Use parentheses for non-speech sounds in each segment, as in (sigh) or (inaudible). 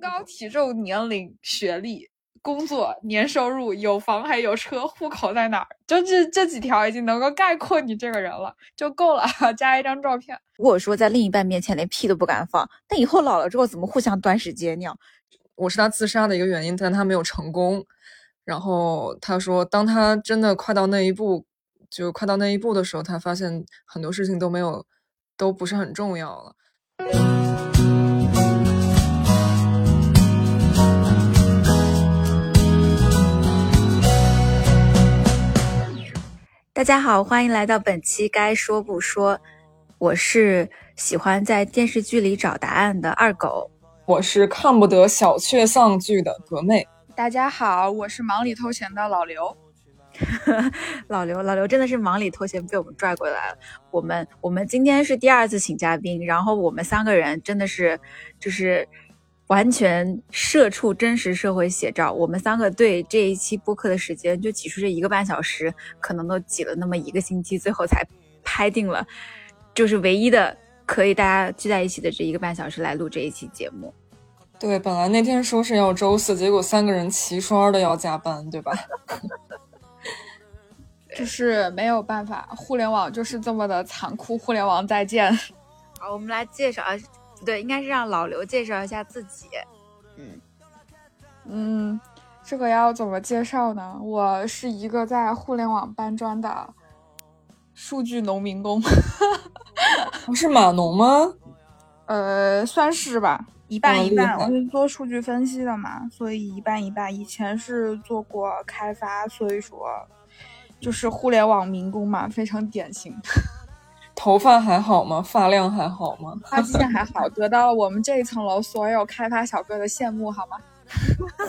高、体重、年龄、学历、工作、年收入、有房还有车、户口在哪儿，就这这几条已经能够概括你这个人了，就够了。(laughs) 加一张照片。如果说在另一半面前连屁都不敢放，那以后老了之后怎么互相端屎接尿？我是他自杀的一个原因，但他没有成功。然后他说，当他真的快到那一步，就快到那一步的时候，他发现很多事情都没有，都不是很重要了。大家好，欢迎来到本期该说不说。我是喜欢在电视剧里找答案的二狗。我是看不得小确丧剧的格妹。大家好，我是忙里偷闲的老刘。(laughs) 老刘，老刘真的是忙里偷闲被我们拽过来了。我们我们今天是第二次请嘉宾，然后我们三个人真的是就是完全社畜真实社会写照。我们三个对这一期播客的时间就挤出这一个半小时，可能都挤了那么一个星期，最后才拍定了，就是唯一的。可以，大家聚在一起的这一个半小时来录这一期节目。对，本来那天说是要周四，结果三个人齐刷的要加班，对吧？(laughs) 就是没有办法，互联网就是这么的残酷。互联网再见。好，我们来介绍啊，不对，应该是让老刘介绍一下自己。嗯嗯，这个要怎么介绍呢？我是一个在互联网搬砖的。数据农民工，不是码农吗？呃，算是吧，一半一半。我是做数据分析的嘛，所以一半一半。以前是做过开发，所以说就是互联网民工嘛，非常典型。头发还好吗？发量还好吗？发际线还好，得到了我们这一层楼所有开发小哥的羡慕，好吗？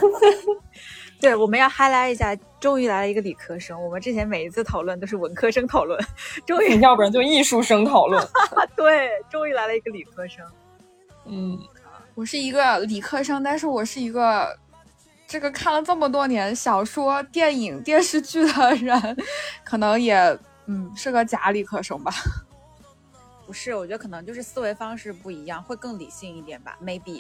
(laughs) 对，我们要 highlight 一下，终于来了一个理科生。我们之前每一次讨论都是文科生讨论，(laughs) 终于 (laughs) 要不然就艺术生讨论。对，终于来了一个理科生。嗯，我是一个理科生，但是我是一个这个看了这么多年小说、电影、电视剧的人，可能也嗯是个假理科生吧。不是，我觉得可能就是思维方式不一样，会更理性一点吧，maybe。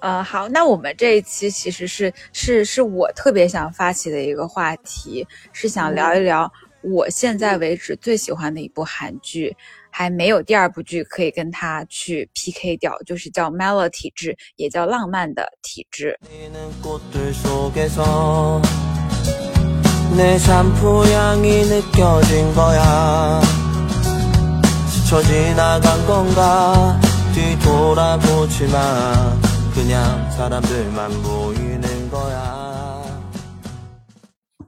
呃，好，那我们这一期其实是是是我特别想发起的一个话题，是想聊一聊我现在为止最喜欢的一部韩剧，还没有第二部剧可以跟它去 PK 掉，就是叫《Melo 体质》，也叫《浪漫的体质》。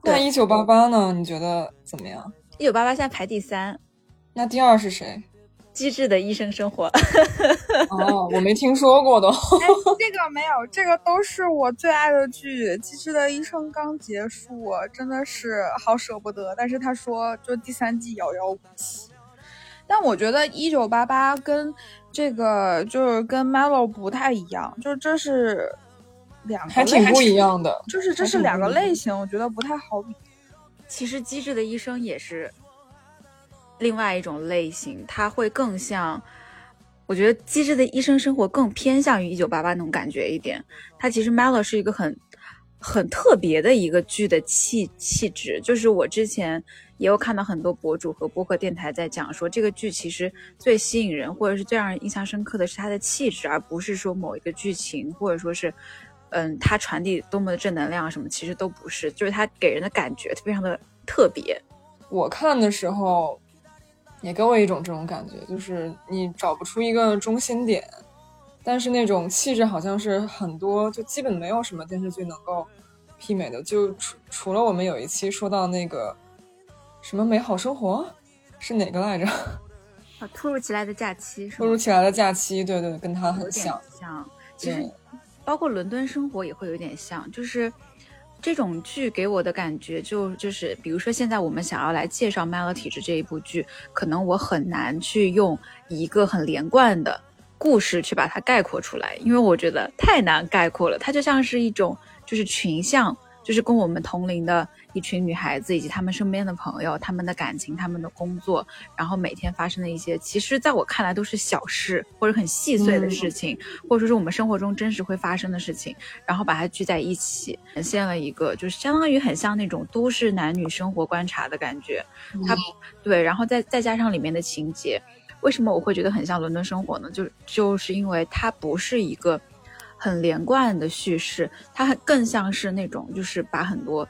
那一九八八呢？你觉得怎么样？一九八八现在排第三，那第二是谁？机智的医生生活。(laughs) 哦，我没听说过都。(laughs) 这个没有，这个都是我最爱的剧。机智的医生刚结束，真的是好舍不得。但是他说，就第三季遥遥无期。但我觉得一九八八跟这个就是跟 Melo 不太一样，就是这是两个还挺不一样的，就是这是两个类型，我觉得不太好比。其实机智的医生也是另外一种类型，它会更像，我觉得机智的医生生活更偏向于一九八八那种感觉一点。它其实 Melo 是一个很很特别的一个剧的气气质，就是我之前。也有看到很多博主和播客电台在讲说，这个剧其实最吸引人或者是最让人印象深刻的是它的气质，而不是说某一个剧情或者说是，嗯，它传递多么的正能量什么，其实都不是，就是它给人的感觉非常的特别。我看的时候也给我一种这种感觉，就是你找不出一个中心点，但是那种气质好像是很多，就基本没有什么电视剧能够媲美的，就除除了我们有一期说到那个。什么美好生活是哪个来着？啊，突如其来的假期，突如其来的假期，对对，跟他很像。像，其实包括伦敦生活也会有点像，就是这种剧给我的感觉，就就是，比如说现在我们想要来介绍《麦乐体质》这一部剧，可能我很难去用一个很连贯的故事去把它概括出来，因为我觉得太难概括了。它就像是一种就是群像就是跟我们同龄的一群女孩子以及她们身边的朋友，她们的感情、她们的工作，然后每天发生的一些，其实在我看来都是小事或者很细碎的事情，或者说是我们生活中真实会发生的事情，然后把它聚在一起，呈现了一个就是相当于很像那种都市男女生活观察的感觉。它对，然后再再加上里面的情节，为什么我会觉得很像伦敦生活呢？就就是因为它不是一个。很连贯的叙事，它更像是那种，就是把很多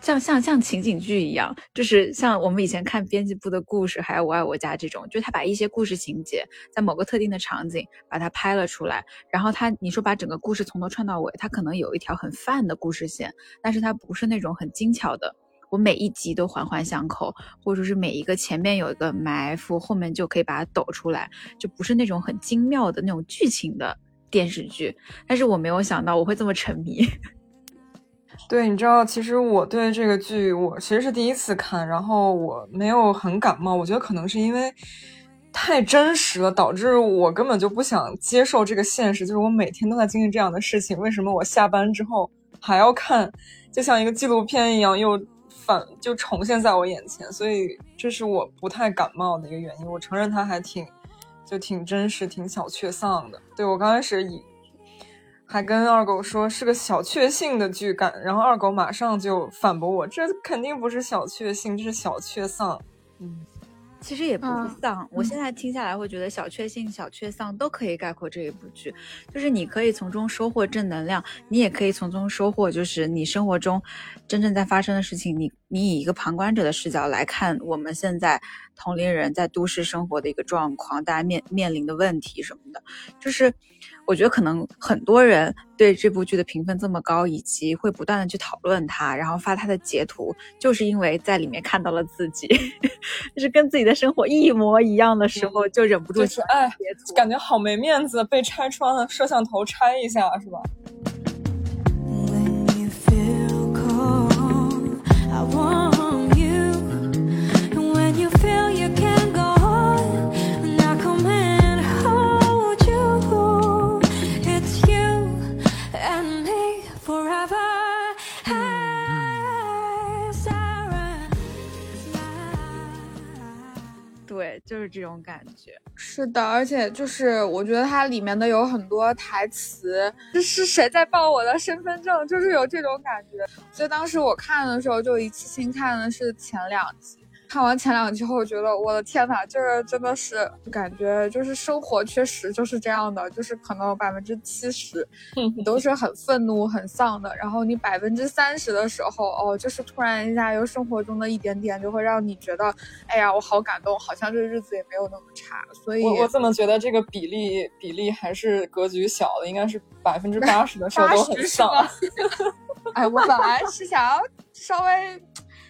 像像像情景剧一样，就是像我们以前看编辑部的故事，还有我爱我家这种，就他把一些故事情节在某个特定的场景把它拍了出来，然后他你说把整个故事从头串到尾，它可能有一条很泛的故事线，但是它不是那种很精巧的，我每一集都环环相扣，或者是每一个前面有一个埋伏，后面就可以把它抖出来，就不是那种很精妙的那种剧情的。电视剧，但是我没有想到我会这么沉迷。(laughs) 对，你知道，其实我对这个剧，我其实是第一次看，然后我没有很感冒。我觉得可能是因为太真实了，导致我根本就不想接受这个现实。就是我每天都在经历这样的事情，为什么我下班之后还要看？就像一个纪录片一样，又反就重现在我眼前。所以这是我不太感冒的一个原因。我承认它还挺。就挺真实，挺小确丧的。对我刚开始以还跟二狗说是个小确幸的剧感，然后二狗马上就反驳我，这肯定不是小确幸，这是小确丧。嗯。其实也不是丧，我现在听下来会觉得小确幸、小确丧都可以概括这一部剧，就是你可以从中收获正能量，你也可以从中收获就是你生活中真正在发生的事情，你你以一个旁观者的视角来看我们现在同龄人在都市生活的一个状况，大家面面临的问题什么的，就是。我觉得可能很多人对这部剧的评分这么高，以及会不断的去讨论它，然后发它的截图，就是因为在里面看到了自己，(laughs) 就是跟自己的生活一模一样的时候，就忍不住是哎，感觉好没面子，被拆穿了，摄像头拆一下是吧？对，就是这种感觉。是的，而且就是我觉得它里面的有很多台词，这是谁在报我的身份证？就是有这种感觉。所以当时我看的时候，就一次性看的是前两集。看完前两集后，我觉得我的天呐，这个真的是感觉就是生活确实就是这样的，就是可能百分之七十 (laughs) 你都是很愤怒、很丧的，然后你百分之三十的时候，哦，就是突然一下有生活中的一点点，就会让你觉得，哎呀，我好感动，好像这日子也没有那么差。所以，我我怎么觉得这个比例比例还是格局小的，应该是百分之八十的时候都很丧。(laughs) 哎，我本来是想要稍微。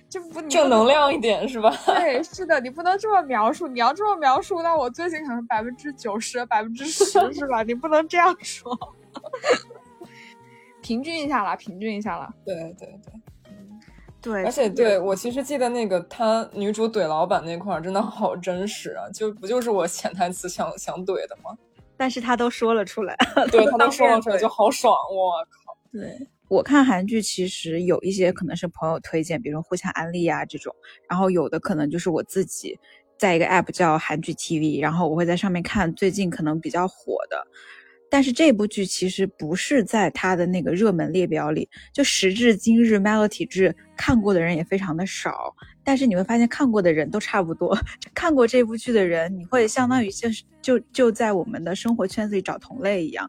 就不正能量一点是吧？对，是的，你不能这么描述。你要这么描述，那我最近可能百分之九十、百分之十 (laughs) 是吧？你不能这样说。(laughs) 平均一下啦，平均一下啦。对对对，对。而且对我其实记得那个他女主怼老板那块儿真的好真实啊，就不就是我潜台词想想怼的吗？但是他都说了出来，对 (laughs) 他都说了出来就好爽，我靠！对。我看韩剧其实有一些可能是朋友推荐，比如说互相安利啊这种，然后有的可能就是我自己在一个 app 叫韩剧 TV，然后我会在上面看最近可能比较火的。但是这部剧其实不是在它的那个热门列表里，就时至今日 Melody 剧看过的人也非常的少。但是你会发现看过的人都差不多，(laughs) 看过这部剧的人，你会相当于就是就就在我们的生活圈子里找同类一样。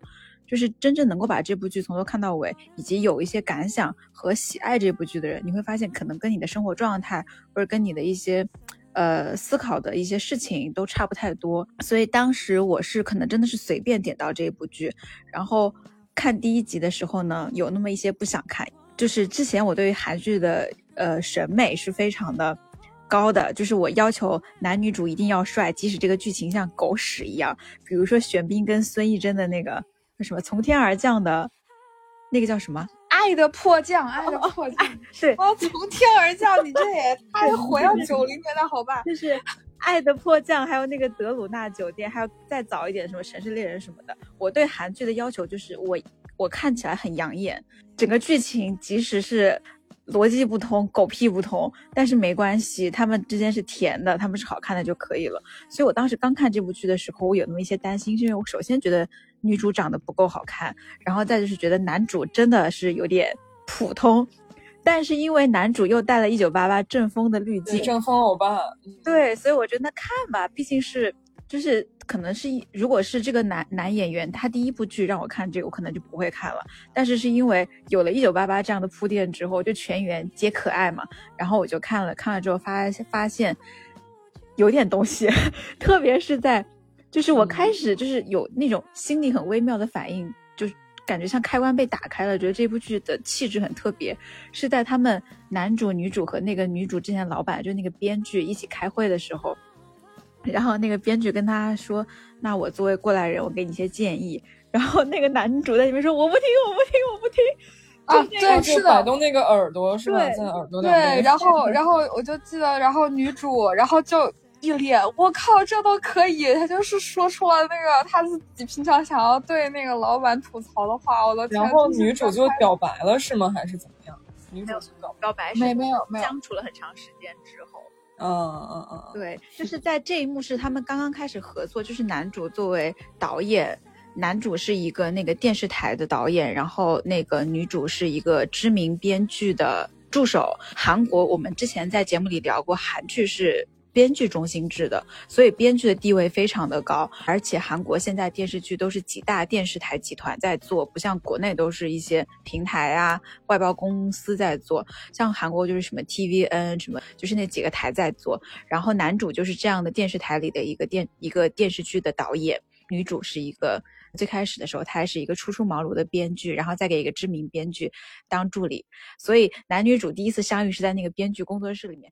就是真正能够把这部剧从头看到尾，以及有一些感想和喜爱这部剧的人，你会发现可能跟你的生活状态或者跟你的一些，呃，思考的一些事情都差不太多。所以当时我是可能真的是随便点到这一部剧，然后看第一集的时候呢，有那么一些不想看。就是之前我对于韩剧的呃审美是非常的高的，就是我要求男女主一定要帅，即使这个剧情像狗屎一样。比如说玄彬跟孙艺珍的那个。什么从天而降的，那个叫什么？爱的迫降，爱的迫降。对，哦，从天而降，你这也太火要九零年的好吧？就是爱的迫降，还有那个德鲁纳酒店，还有再早一点什么城市猎人什么的。我对韩剧的要求就是，我我看起来很养眼。整个剧情即使是逻辑不通、狗屁不通，但是没关系，他们之间是甜的，他们是好看的就可以了。所以我当时刚看这部剧的时候，我有那么一些担心，是因为我首先觉得女主长得不够好看，然后再就是觉得男主真的是有点普通。但是因为男主又带了一九八八正风的滤镜，正风欧巴，对，所以我觉得那看吧，毕竟是。就是可能是，如果是这个男男演员，他第一部剧让我看这个，我可能就不会看了。但是是因为有了一九八八这样的铺垫之后，就全员皆可爱嘛，然后我就看了，看了之后发发现有点东西，(laughs) 特别是在，就是我开始就是有那种心里很微妙的反应，就是感觉像开关被打开了，觉得这部剧的气质很特别，是在他们男主、女主和那个女主之前老板，就那个编剧一起开会的时候。然后那个编剧跟他说：“那我作为过来人，我给你一些建议。”然后那个男主在里面说：“我不听，我不听，我不听。”啊，对，是的，摆动那个耳朵是吧？在耳朵对，然后，然后我就记得，然后女主，然后就一脸“我靠，这都可以”，她就是说出了那个她自己平常想要对那个老板吐槽的话。我的天！然后女主就表白了是吗？还是怎么样？女主表表白没没有没有相处了很长时间之后。嗯嗯嗯，对，就是在这一幕是他们刚刚开始合作，就是男主作为导演，男主是一个那个电视台的导演，然后那个女主是一个知名编剧的助手。韩国我们之前在节目里聊过，韩剧是。编剧中心制的，所以编剧的地位非常的高，而且韩国现在电视剧都是几大电视台集团在做，不像国内都是一些平台啊、外包公司在做。像韩国就是什么 TVN 什么，就是那几个台在做。然后男主就是这样的电视台里的一个电一个电视剧的导演，女主是一个最开始的时候她还是一个初出茅庐的编剧，然后再给一个知名编剧当助理。所以男女主第一次相遇是在那个编剧工作室里面。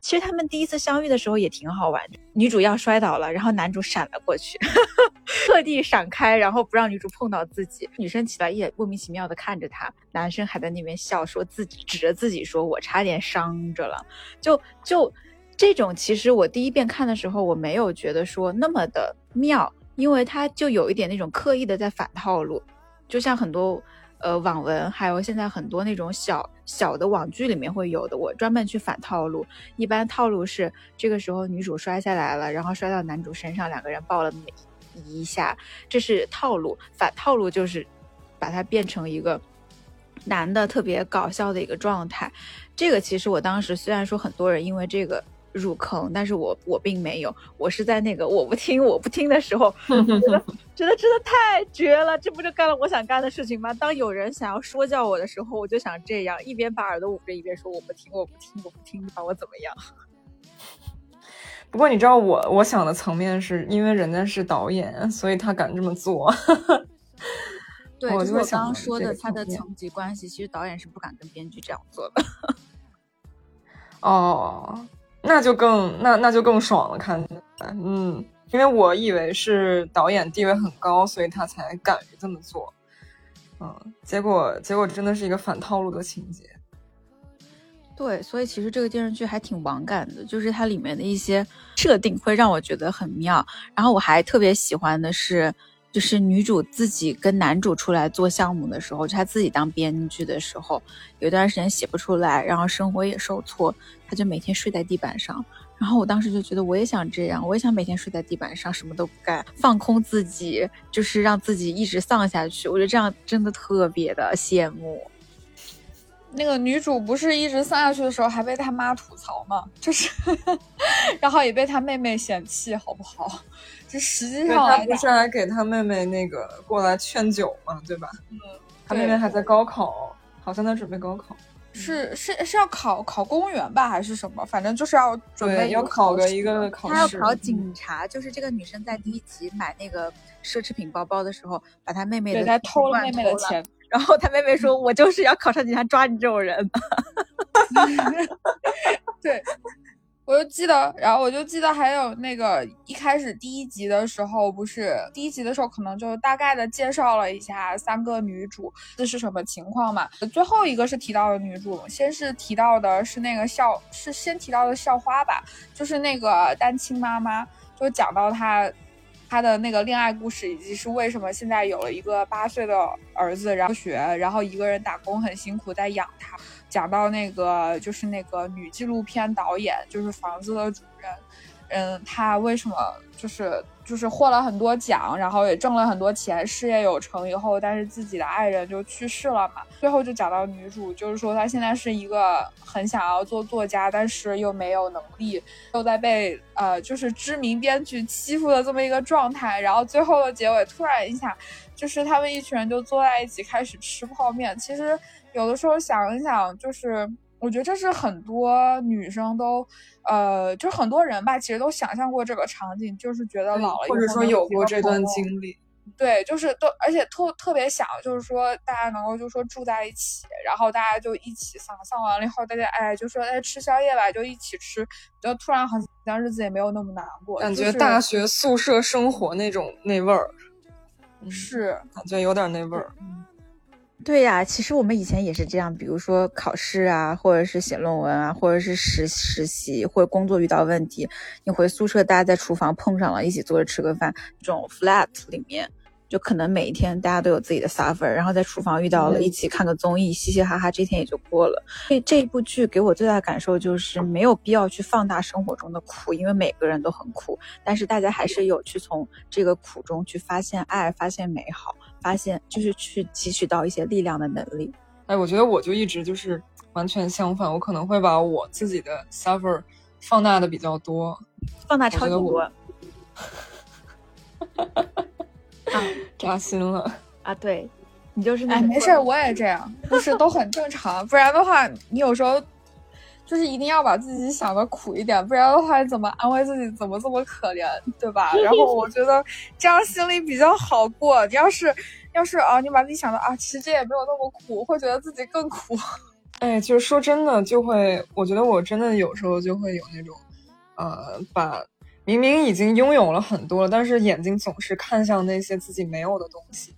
其实他们第一次相遇的时候也挺好玩，女主要摔倒了，然后男主闪了过去，(laughs) 特地闪开，然后不让女主碰到自己。女生起来也莫名其妙的看着他，男生还在那边笑，说自己指着自己说：“我差点伤着了。”就就这种，其实我第一遍看的时候，我没有觉得说那么的妙。因为他就有一点那种刻意的在反套路，就像很多呃网文，还有现在很多那种小小的网剧里面会有的。我专门去反套路，一般套路是这个时候女主摔下来了，然后摔到男主身上，两个人抱了那么一下，这是套路。反套路就是把它变成一个男的特别搞笑的一个状态。这个其实我当时虽然说很多人因为这个。入坑，但是我我并没有，我是在那个我不听我不听的时候，(laughs) 觉得觉得真的太绝了，这不就干了我想干的事情吗？当有人想要说教我的时候，我就想这样，一边把耳朵捂着，一边说我不听我不听我不听，你把我怎么样？(laughs) 不过你知道我我想的层面是因为人家是导演，所以他敢这么做。(laughs) 对，就是我刚刚说的他的层级关系，其实导演是不敢跟编剧这样做的。哦。那就更那那就更爽了，看起来，嗯，因为我以为是导演地位很高，所以他才敢于这么做，嗯，结果结果真的是一个反套路的情节。对，所以其实这个电视剧还挺网感的，就是它里面的一些设定会让我觉得很妙。然后我还特别喜欢的是。就是女主自己跟男主出来做项目的时候，就她自己当编剧的时候，有段时间写不出来，然后生活也受挫，她就每天睡在地板上。然后我当时就觉得，我也想这样，我也想每天睡在地板上，什么都不干，放空自己，就是让自己一直丧下去。我觉得这样真的特别的羡慕。那个女主不是一直丧下去的时候，还被她妈吐槽吗？就是，(laughs) 然后也被她妹妹嫌弃，好不好？这实际上，他不是来给他妹妹那个过来劝酒嘛，对吧？嗯，他妹妹还在高考，好像在准备高考，是是是要考考公务员吧，还是什么？反正就是要准备要考个一个考试。他要考警察，就是这个女生在第一集买那个奢侈品包包的时候，把她妹妹的对，偷了妹妹的钱，然后她妹妹说：“我就是要考上警察，抓你这种人。(laughs) ” (laughs) 对。我就记得，然后我就记得还有那个一开始第一集的时候，不是第一集的时候，可能就大概的介绍了一下三个女主这是什么情况嘛。最后一个是提到的女主，先是提到的是那个校，是先提到的校花吧，就是那个单亲妈妈，就讲到她她的那个恋爱故事，以及是为什么现在有了一个八岁的儿子，然后学，然后一个人打工很辛苦在养他。讲到那个就是那个女纪录片导演，就是房子的主人，嗯，她为什么就是就是获了很多奖，然后也挣了很多钱，事业有成以后，但是自己的爱人就去世了嘛。最后就讲到女主，就是说她现在是一个很想要做作家，但是又没有能力，又在被呃就是知名编剧欺负的这么一个状态。然后最后的结尾突然一下，就是他们一群人就坐在一起开始吃泡面。其实。有的时候想一想，就是我觉得这是很多女生都，呃，就很多人吧，其实都想象过这个场景，就是觉得老了或者说有过这段经历，对，就是都，而且特特别想，就是说大家能够就说住在一起，然后大家就一起丧，丧完了以后，大家哎就说哎吃宵夜吧，就一起吃，就突然好像日子也没有那么难过，感觉大学宿舍生活那种那味儿，是感觉有点那味儿。对呀，其实我们以前也是这样，比如说考试啊，或者是写论文啊，或者是实实习或者工作遇到问题，你回宿舍，大家在厨房碰上了，一起坐着吃个饭，这种 flat 里面，就可能每一天大家都有自己的 suffer，然后在厨房遇到了，一起看个综艺，嘻嘻哈哈，这天也就过了。所以这一部剧给我最大的感受就是没有必要去放大生活中的苦，因为每个人都很苦，但是大家还是有去从这个苦中去发现爱，发现美好。发现就是去汲取到一些力量的能力。哎，我觉得我就一直就是完全相反，我可能会把我自己的 suffer 放大的比较多，放大超级多。(laughs) 啊，扎心了啊！对，你就是哎，没事，我也这样，不是都很正常。不然的话，你有时候。就是一定要把自己想的苦一点，不然的话怎么安慰自己？怎么这么可怜，对吧？然后我觉得这样心里比较好过。你要是要是啊，你把自己想的啊，其实这也没有那么苦，会觉得自己更苦。(laughs) 哎，就是说真的，就会我觉得我真的有时候就会有那种，呃，把明明已经拥有了很多，但是眼睛总是看向那些自己没有的东西。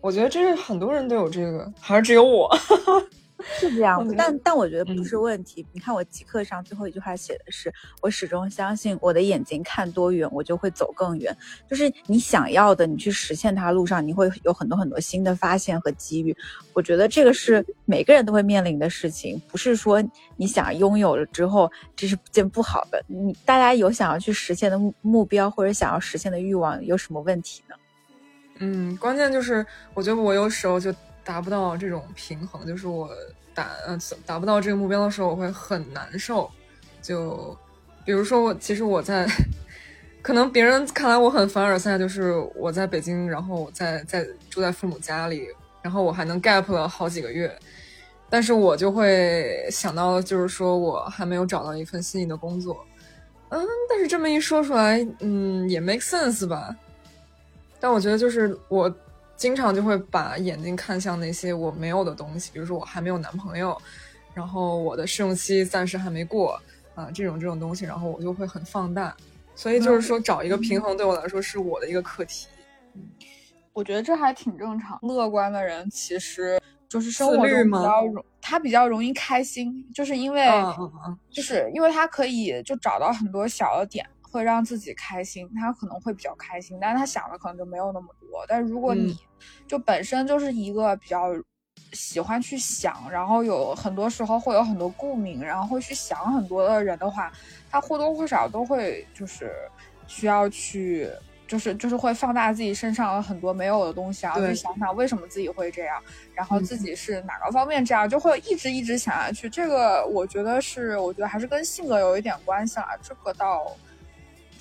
我觉得这是很多人都有这个，还是只有我？(laughs) 是这样子，但但我觉得不是问题。你看我极客上最后一句话写的是：“我始终相信我的眼睛看多远，我就会走更远。”就是你想要的，你去实现它路上，你会有很多很多新的发现和机遇。我觉得这个是每个人都会面临的事情，不是说你想拥有了之后这是件不好的。你大家有想要去实现的目目标或者想要实现的欲望，有什么问题呢？嗯，关键就是我觉得我有时候就。达不到这种平衡，就是我达呃达不到这个目标的时候，我会很难受。就比如说我，其实我在，(laughs) 可能别人看来我很凡尔赛，就是我在北京，然后我在在住在父母家里，然后我还能 gap 了好几个月，但是我就会想到，就是说我还没有找到一份心仪的工作。嗯，但是这么一说出来，嗯，也 make sense 吧。但我觉得就是我。经常就会把眼睛看向那些我没有的东西，比如说我还没有男朋友，然后我的试用期暂时还没过啊，这种这种东西，然后我就会很放大。所以就是说，找一个平衡对我来说是我的一个课题。嗯，我觉得这还挺正常。乐观的人其实就是生活中比较容，他比较容易开心，就是因为就是因为他可以就找到很多小的点。会让自己开心，他可能会比较开心，但是他想的可能就没有那么多。但如果你就本身就是一个比较喜欢去想，然后有很多时候会有很多共鸣，然后会去想很多的人的话，他或多或少都会就是需要去，就是就是会放大自己身上很多没有的东西，然后去想想为什么自己会这样，然后自己是哪个方面这样，就会一直一直想下去。这个我觉得是，我觉得还是跟性格有一点关系啊。这个倒。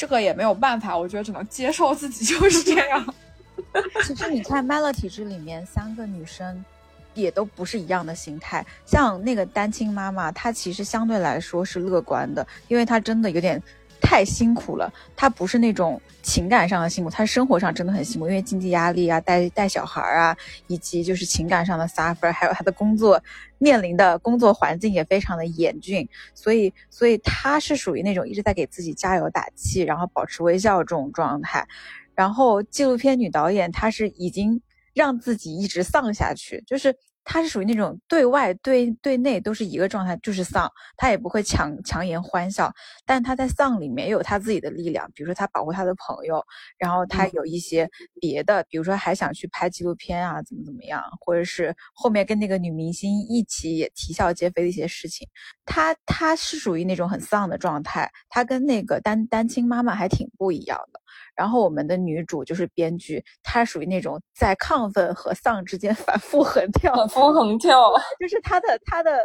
这个也没有办法，我觉得只能接受自己就是这样。(laughs) 其实你看《麦乐体质》里面三个女生，也都不是一样的心态。像那个单亲妈妈，她其实相对来说是乐观的，因为她真的有点。太辛苦了。他不是那种情感上的辛苦，他生活上真的很辛苦，因为经济压力啊，带带小孩啊，以及就是情感上的 suffer，还有他的工作面临的工作环境也非常的严峻。所以，所以他是属于那种一直在给自己加油打气，然后保持微笑这种状态。然后纪录片女导演，她是已经让自己一直丧下去，就是。他是属于那种对外对对内都是一个状态，就是丧，他也不会强强颜欢笑，但他在丧里面有他自己的力量，比如说他保护他的朋友，然后他有一些别的，比如说还想去拍纪录片啊，怎么怎么样，或者是后面跟那个女明星一起也啼笑皆非的一些事情，他他是属于那种很丧的状态，他跟那个单单亲妈妈还挺不一样的。然后我们的女主就是编剧，她属于那种在亢奋和丧之间 (laughs) 反复横跳，反复横跳，就是她的她的，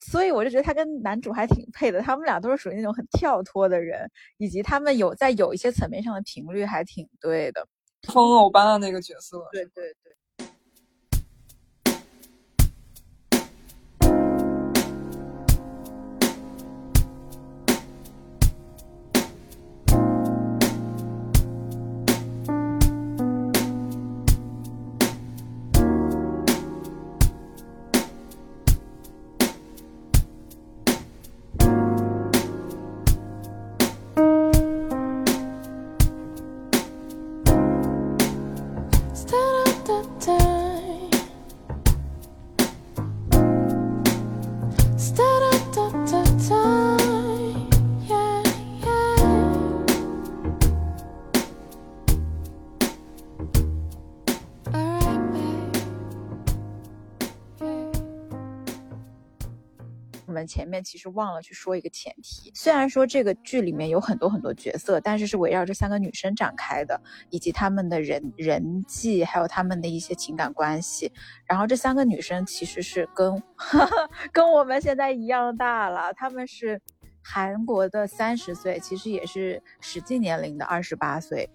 所以我就觉得她跟男主还挺配的，他们俩都是属于那种很跳脱的人，以及他们有在有一些层面上的频率还挺对的，疯偶般的那个角色，对对对。前面其实忘了去说一个前提，虽然说这个剧里面有很多很多角色，但是是围绕这三个女生展开的，以及他们的人人际，还有他们的一些情感关系。然后这三个女生其实是跟 (laughs) 跟我们现在一样大了，他们是韩国的三十岁，其实也是实际年龄的二十八岁。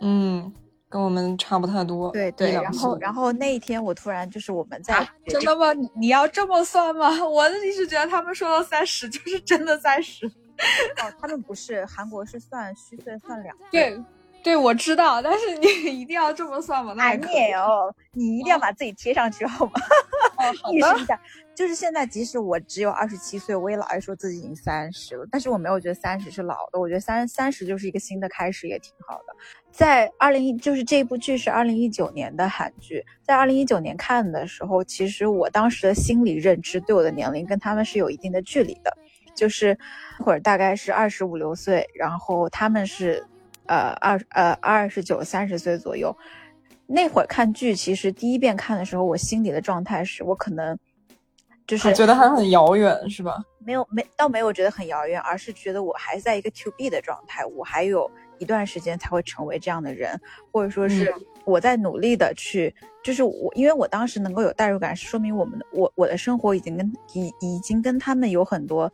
嗯。跟我们差不太多，对对，然后然后那一天我突然就是我们在真的吗？你要这么算吗？(laughs) 我一直觉得他们说的三十就是真的三十，哦，他们不是韩国是算虚岁算两对对，我知道，但是你一定要这么算吗？那你也哦，你一定要把自己贴上去好吗？意识一下，就是现在即使我只有二十七岁，我也老爱说自己已经三十了，但是我没有觉得三十是老的，我觉得三三十就是一个新的开始，也挺好的。在二零一，就是这部剧是二零一九年的韩剧，在二零一九年看的时候，其实我当时的心理认知对我的年龄跟他们是有一定的距离的，就是那会儿大概是二十五六岁，然后他们是，呃二呃二十九三十岁左右，那会儿看剧，其实第一遍看的时候，我心里的状态是我可能就是觉得还很遥远，是吧？没有没倒没有觉得很遥远，而是觉得我还在一个 to be 的状态，我还有。一段时间才会成为这样的人，或者说是我在努力的去，就是我，因为我当时能够有代入感，是说明我们的我我的生活已经跟已已经跟他们有很多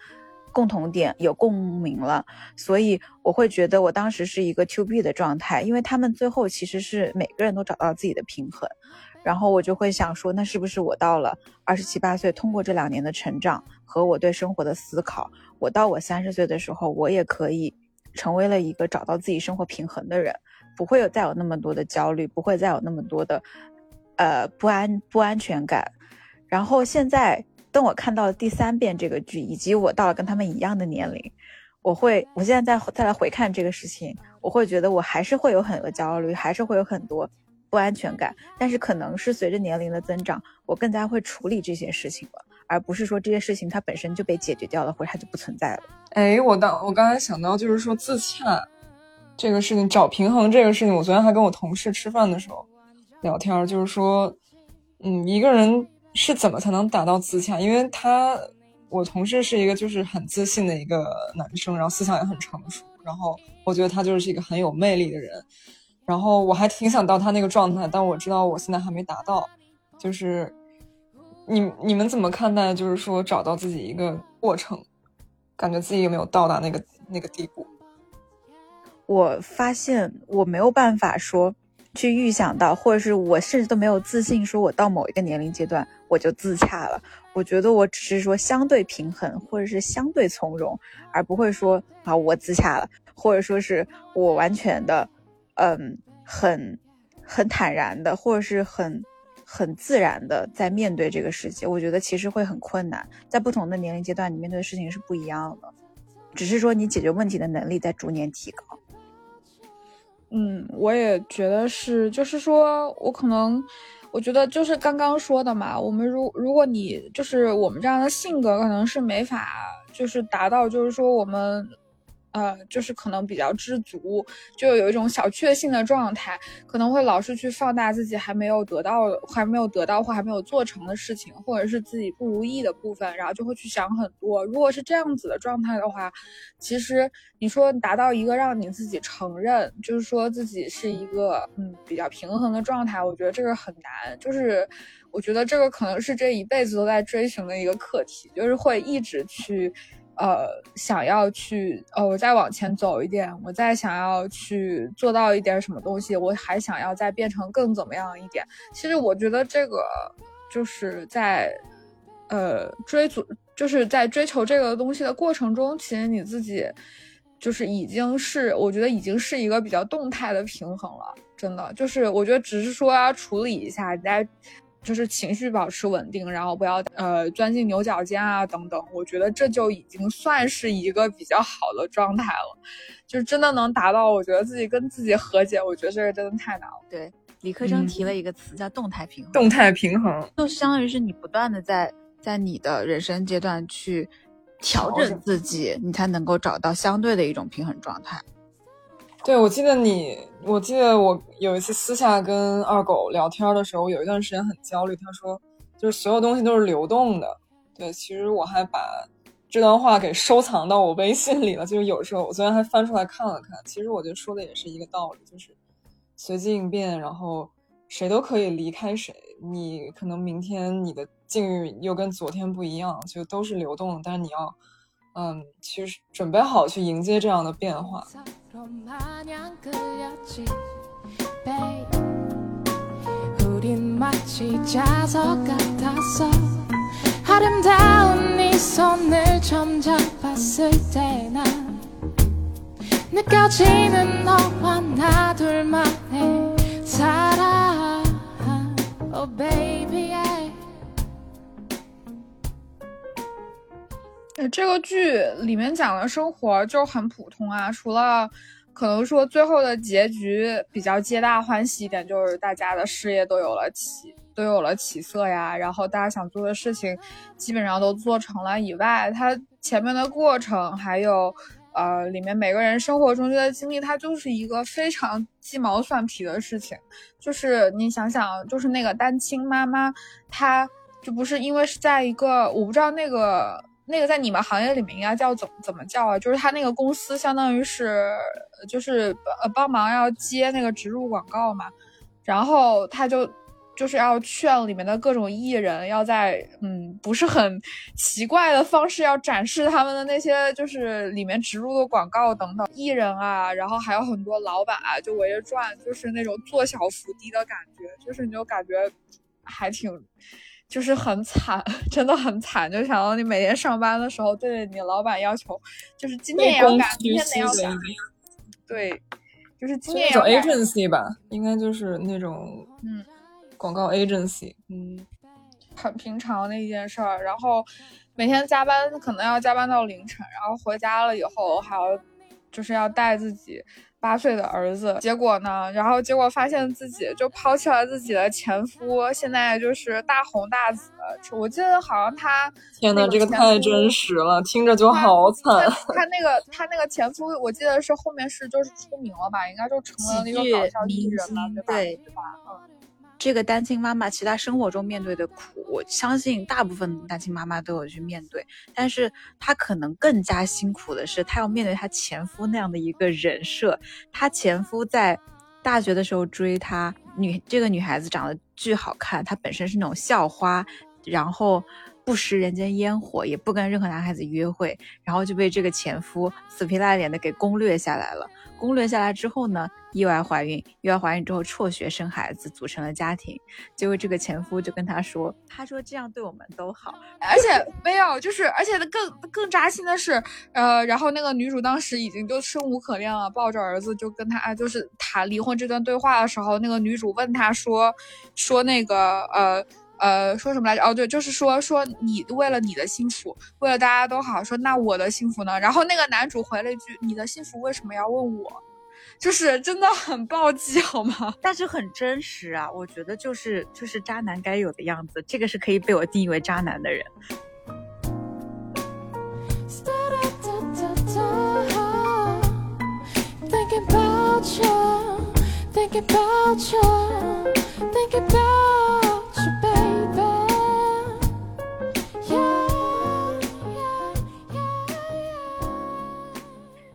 共同点，有共鸣了，所以我会觉得我当时是一个 to B 的状态，因为他们最后其实是每个人都找到自己的平衡，然后我就会想说，那是不是我到了二十七八岁，通过这两年的成长和我对生活的思考，我到我三十岁的时候，我也可以。成为了一个找到自己生活平衡的人，不会有再有那么多的焦虑，不会再有那么多的，呃不安不安全感。然后现在，等我看到了第三遍这个剧，以及我到了跟他们一样的年龄，我会，我现在再再来回看这个事情，我会觉得我还是会有很多焦虑，还是会有很多不安全感。但是可能是随着年龄的增长，我更加会处理这些事情了。而不是说这些事情它本身就被解决掉了，或者它就不存在了。哎，我当我刚才想到就是说自洽这个事情，找平衡这个事情，我昨天还跟我同事吃饭的时候聊天，就是说，嗯，一个人是怎么才能达到自洽？因为他我同事是一个就是很自信的一个男生，然后思想也很成熟，然后我觉得他就是一个很有魅力的人，然后我还挺想到他那个状态，但我知道我现在还没达到，就是。你你们怎么看待？就是说找到自己一个过程，感觉自己有没有到达那个那个地步？我发现我没有办法说去预想到，或者是我甚至都没有自信，说我到某一个年龄阶段我就自洽了。我觉得我只是说相对平衡，或者是相对从容，而不会说啊我自洽了，或者说是我完全的，嗯，很很坦然的，或者是很很自然的在面对这个世界。我觉得其实会很困难，在不同的年龄阶段，你面对的事情是不一样的，只是说你解决问题的能力在逐年提高。嗯，我也觉得是，就是说我可能，我觉得就是刚刚说的嘛，我们如如果你就是我们这样的性格，可能是没法就是达到，就是说我们。呃，就是可能比较知足，就有一种小确幸的状态，可能会老是去放大自己还没有得到、还没有得到或还没有做成的事情，或者是自己不如意的部分，然后就会去想很多。如果是这样子的状态的话，其实你说达到一个让你自己承认，就是说自己是一个嗯比较平衡的状态，我觉得这个很难。就是我觉得这个可能是这一辈子都在追寻的一个课题，就是会一直去。呃，想要去，呃，我再往前走一点，我再想要去做到一点什么东西，我还想要再变成更怎么样一点。其实我觉得这个就是在，呃，追逐，就是在追求这个东西的过程中，其实你自己就是已经是，我觉得已经是一个比较动态的平衡了。真的，就是我觉得只是说要处理一下你在。就是情绪保持稳定，然后不要呃钻进牛角尖啊等等，我觉得这就已经算是一个比较好的状态了。就是真的能达到，我觉得自己跟自己和解，我觉得这个真的太难了。对，李克生提了一个词叫动态平衡。动态平衡，就相当于是你不断的在在你的人生阶段去调整自己，你才能够找到相对的一种平衡状态。对，我记得你，我记得我有一次私下跟二狗聊天的时候，有一段时间很焦虑。他说，就是所有东西都是流动的。对，其实我还把这段话给收藏到我微信里了。就是有时候，我昨天还翻出来看了看。其实我觉得说的也是一个道理，就是随机应变，然后谁都可以离开谁。你可能明天你的境遇又跟昨天不一样，就都是流动的，但是你要。嗯，其实准备好去迎接这样的变化。这个剧里面讲的生活就很普通啊，除了可能说最后的结局比较皆大欢喜一点，就是大家的事业都有了起都有了起色呀，然后大家想做的事情基本上都做成了以外，它前面的过程还有呃里面每个人生活中间的经历，它就是一个非常鸡毛蒜皮的事情。就是你想想，就是那个单亲妈妈，她就不是因为是在一个我不知道那个。那个在你们行业里面应该叫怎怎么叫啊？就是他那个公司相当于是，就是呃帮忙要接那个植入广告嘛，然后他就就是要劝里面的各种艺人要在嗯不是很奇怪的方式要展示他们的那些就是里面植入的广告等等，艺人啊，然后还有很多老板啊就围着转，就是那种做小伏低的感觉，就是你就感觉还挺。就是很惨，(laughs) 真的很惨。就想到你每天上班的时候，对着你老板要求，就是今天也要赶，明天也要赶。对，就是今天那种 agency 吧，应该就是那种嗯广告 agency，嗯，很平常的一件事儿。然后每天加班，可能要加班到凌晨，然后回家了以后还要就是要带自己。八岁的儿子，结果呢？然后结果发现自己就抛弃了自己的前夫，现在就是大红大紫。我记得好像他，天呐，这个太真实了，听着就好惨。(laughs) 他那个他那个前夫，我记得是后面是就是出名了吧，应该就成了那个搞笑艺人了，对吧？对吧？嗯。这个单亲妈妈，其他生活中面对的苦，我相信大部分单亲妈妈都有去面对。但是她可能更加辛苦的是，她要面对她前夫那样的一个人设。她前夫在大学的时候追她，女这个女孩子长得巨好看，她本身是那种校花，然后。不食人间烟火，也不跟任何男孩子约会，然后就被这个前夫死皮赖脸的给攻略下来了。攻略下来之后呢，意外怀孕，意外怀孕之后辍学生孩子，组成了家庭。结果这个前夫就跟她说：“他说这样对我们都好，而且没有，就是而且更更扎心的是，呃，然后那个女主当时已经就生无可恋了，抱着儿子就跟他就是谈离婚这段对话的时候，那个女主问他说说那个呃。”呃，说什么来着？哦，对，就是说说你为了你的幸福，为了大家都好，说那我的幸福呢？然后那个男主回了一句：“你的幸福为什么要问我？”就是真的很暴击，好吗？但是很真实啊，我觉得就是就是渣男该有的样子，这个是可以被我定义为渣男的人。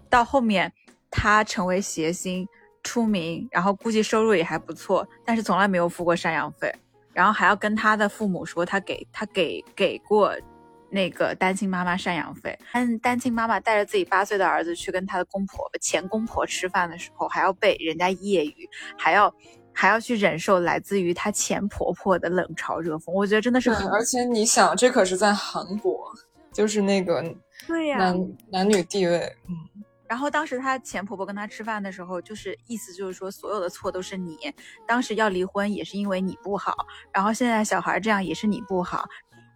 到后面，他成为谐星出名，然后估计收入也还不错，但是从来没有付过赡养费，然后还要跟他的父母说他给他给给过那个单亲妈妈赡养费。但单亲妈妈带着自己八岁的儿子去跟他的公婆前公婆吃饭的时候，还要被人家揶揄，还要还要去忍受来自于她前婆婆的冷嘲热讽。我觉得真的是很，而且你想，这可是在韩国，就是那个对呀，男男女地位，嗯。然后当时她前婆婆跟她吃饭的时候，就是意思就是说，所有的错都是你，当时要离婚也是因为你不好，然后现在小孩这样也是你不好，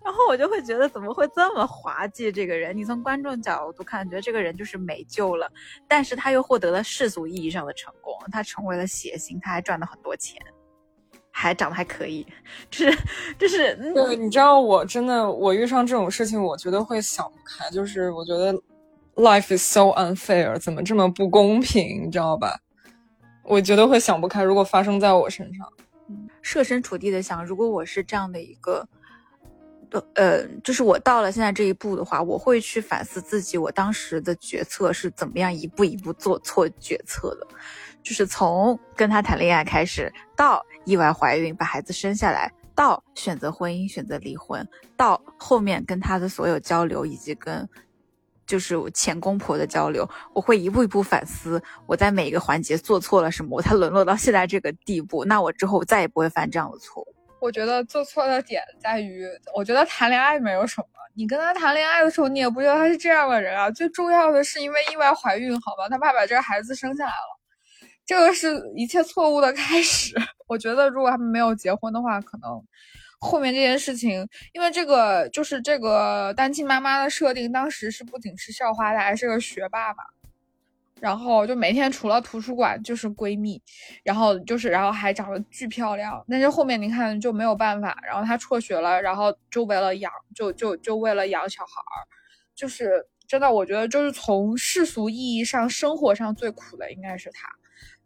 然后我就会觉得怎么会这么滑稽？这个人，你从观众角度看，觉得这个人就是没救了，但是他又获得了世俗意义上的成功，他成为了谐星，他还赚了很多钱，还长得还可以，就是就是，对，你知道我真的，我遇上这种事情，我觉得会想不开，就是我觉得。Life is so unfair，怎么这么不公平？你知道吧？我觉得会想不开。如果发生在我身上，设身处地的想，如果我是这样的一个，呃，就是我到了现在这一步的话，我会去反思自己，我当时的决策是怎么样一步一步做错决策的。就是从跟他谈恋爱开始，到意外怀孕把孩子生下来，到选择婚姻选择离婚，到后面跟他的所有交流以及跟。就是前公婆的交流，我会一步一步反思，我在每一个环节做错了什么，我才沦落到现在这个地步。那我之后再也不会犯这样的错误。我觉得做错的点在于，我觉得谈恋爱没有什么，你跟他谈恋爱的时候，你也不觉得他是这样的人啊。最重要的是因为意外怀孕，好吧，他爸把这个孩子生下来了，这个是一切错误的开始。我觉得如果他们没有结婚的话，可能。后面这件事情，因为这个就是这个单亲妈妈的设定，当时是不仅是校花，她还是个学霸嘛。然后就每天除了图书馆就是闺蜜，然后就是然后还长得巨漂亮。但是后面你看就没有办法，然后她辍学了，然后就为了养，就就就为了养小孩儿，就是真的，我觉得就是从世俗意义上生活上最苦的应该是她。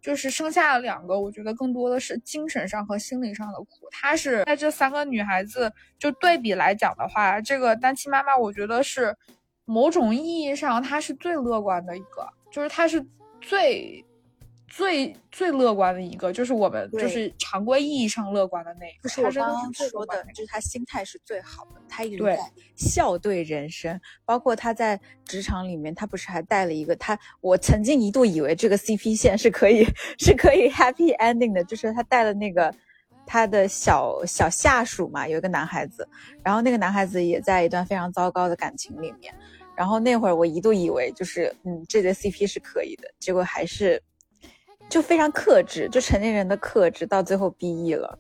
就是生下了两个，我觉得更多的是精神上和心理上的苦。她是在这三个女孩子就对比来讲的话，这个单亲妈妈，我觉得是某种意义上她是最乐观的一个，就是他是最。最最乐观的一个就是我们就是常规意义上乐观的那一个，就是我刚刚说的，就是他心态是最好的，他一直在笑对人生，包括他在职场里面，他不是还带了一个他，我曾经一度以为这个 CP 线是可以是可以 happy ending 的，就是他带了那个他的小小下属嘛，有一个男孩子，然后那个男孩子也在一段非常糟糕的感情里面，然后那会儿我一度以为就是嗯这对 CP 是可以的，结果还是。就非常克制，就成年人的克制，到最后 B E 了。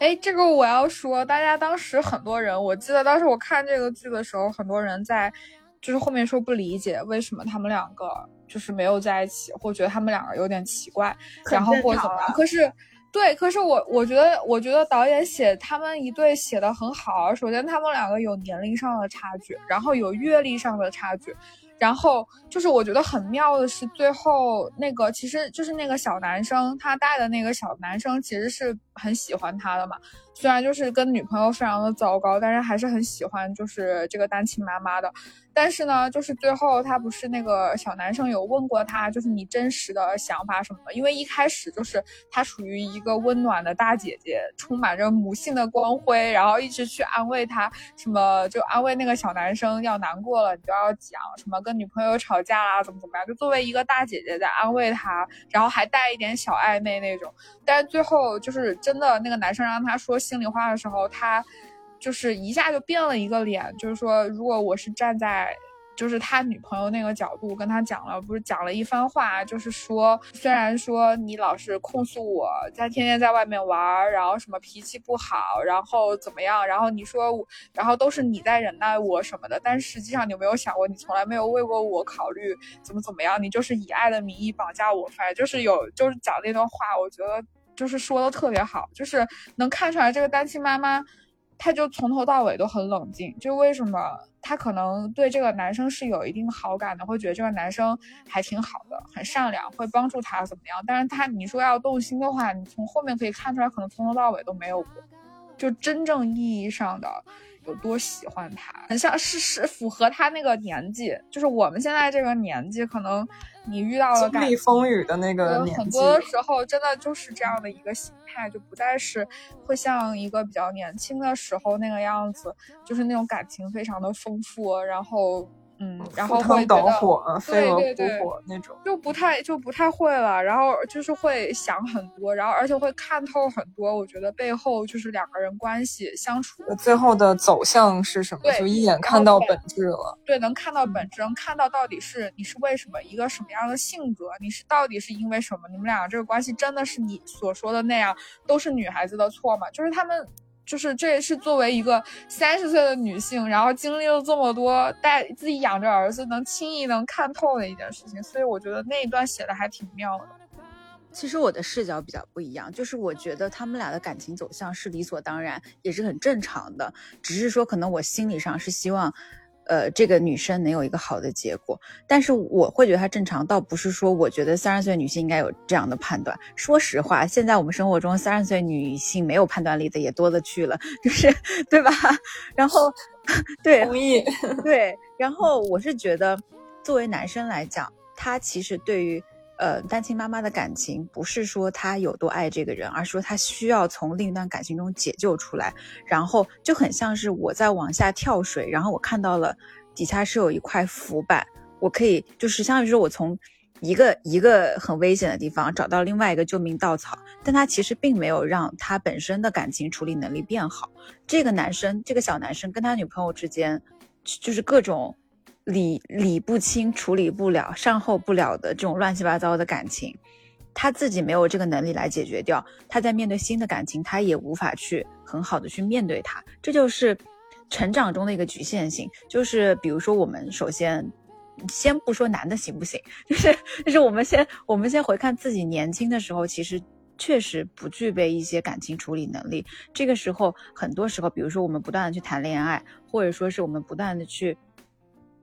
哎，这个我要说，大家当时很多人，我记得当时我看这个剧的时候，很多人在就是后面说不理解为什么他们两个就是没有在一起，或觉得他们两个有点奇怪，然后或怎么样。可是，对，可是我我觉得，我觉得导演写他们一对写的很好。首先，他们两个有年龄上的差距，然后有阅历上的差距。然后就是我觉得很妙的是，最后那个其实就是那个小男生，他带的那个小男生其实是很喜欢他的嘛。虽然就是跟女朋友非常的糟糕，但是还是很喜欢就是这个单亲妈妈的。但是呢，就是最后他不是那个小男生有问过他，就是你真实的想法什么的。因为一开始就是他属于一个温暖的大姐姐，充满着母性的光辉，然后一直去安慰他，什么就安慰那个小男生要难过了，你就要讲什么跟女朋友吵架啦，怎么怎么样，就作为一个大姐姐在安慰他，然后还带一点小暧昧那种。但是最后就是真的那个男生让他说心里话的时候，他。就是一下就变了一个脸，就是说，如果我是站在就是他女朋友那个角度跟他讲了，不是讲了一番话，就是说，虽然说你老是控诉我在天天在外面玩，然后什么脾气不好，然后怎么样，然后你说，然后都是你在忍耐我什么的，但实际上你有没有想过，你从来没有为过我考虑怎么怎么样，你就是以爱的名义绑架我，反正就是有就是讲那段话，我觉得就是说的特别好，就是能看出来这个单亲妈妈。她就从头到尾都很冷静，就为什么她可能对这个男生是有一定好感的，会觉得这个男生还挺好的，很善良，会帮助他怎么样？但是她你说要动心的话，你从后面可以看出来，可能从头到尾都没有过，就真正意义上的。有多喜欢他，很像是是符合他那个年纪，就是我们现在这个年纪，可能你遇到了经历风雨的那个年纪，很多时候真的就是这样的一个心态，就不再是会像一个比较年轻的时候那个样子，就是那种感情非常的丰富，然后。嗯，然后会觉得对对对那种，就不太就不太会了。然后就是会想很多，然后而且会看透很多。我觉得背后就是两个人关系相处最后的走向是什么？就一眼看到本质了。对，能看到本质，能看到到底是你是为什么一个什么样的性格？你是到底是因为什么？你们俩这个关系真的是你所说的那样，都是女孩子的错吗？就是他们。就是这也是作为一个三十岁的女性，然后经历了这么多，带自己养着儿子，能轻易能看透的一件事情，所以我觉得那一段写的还挺妙的。其实我的视角比较不一样，就是我觉得他们俩的感情走向是理所当然，也是很正常的，只是说可能我心理上是希望。呃，这个女生能有一个好的结果，但是我会觉得她正常，倒不是说我觉得三十岁女性应该有这样的判断。说实话，现在我们生活中三十岁女性没有判断力的也多了去了，就是 (laughs) 对吧？然后，对，同意，对。然后我是觉得，作为男生来讲，他其实对于。呃，单亲妈妈的感情不是说她有多爱这个人，而是说她需要从另一段感情中解救出来，然后就很像是我在往下跳水，然后我看到了底下是有一块浮板，我可以就是相当于说我从一个一个很危险的地方找到另外一个救命稻草，但他其实并没有让他本身的感情处理能力变好。这个男生，这个小男生跟他女朋友之间，就是各种。理理不清、处理不了、善后不了的这种乱七八糟的感情，他自己没有这个能力来解决掉。他在面对新的感情，他也无法去很好的去面对它。这就是成长中的一个局限性。就是比如说，我们首先先不说男的行不行，(laughs) 就是就是我们先我们先回看自己年轻的时候，其实确实不具备一些感情处理能力。这个时候，很多时候，比如说我们不断的去谈恋爱，或者说是我们不断的去。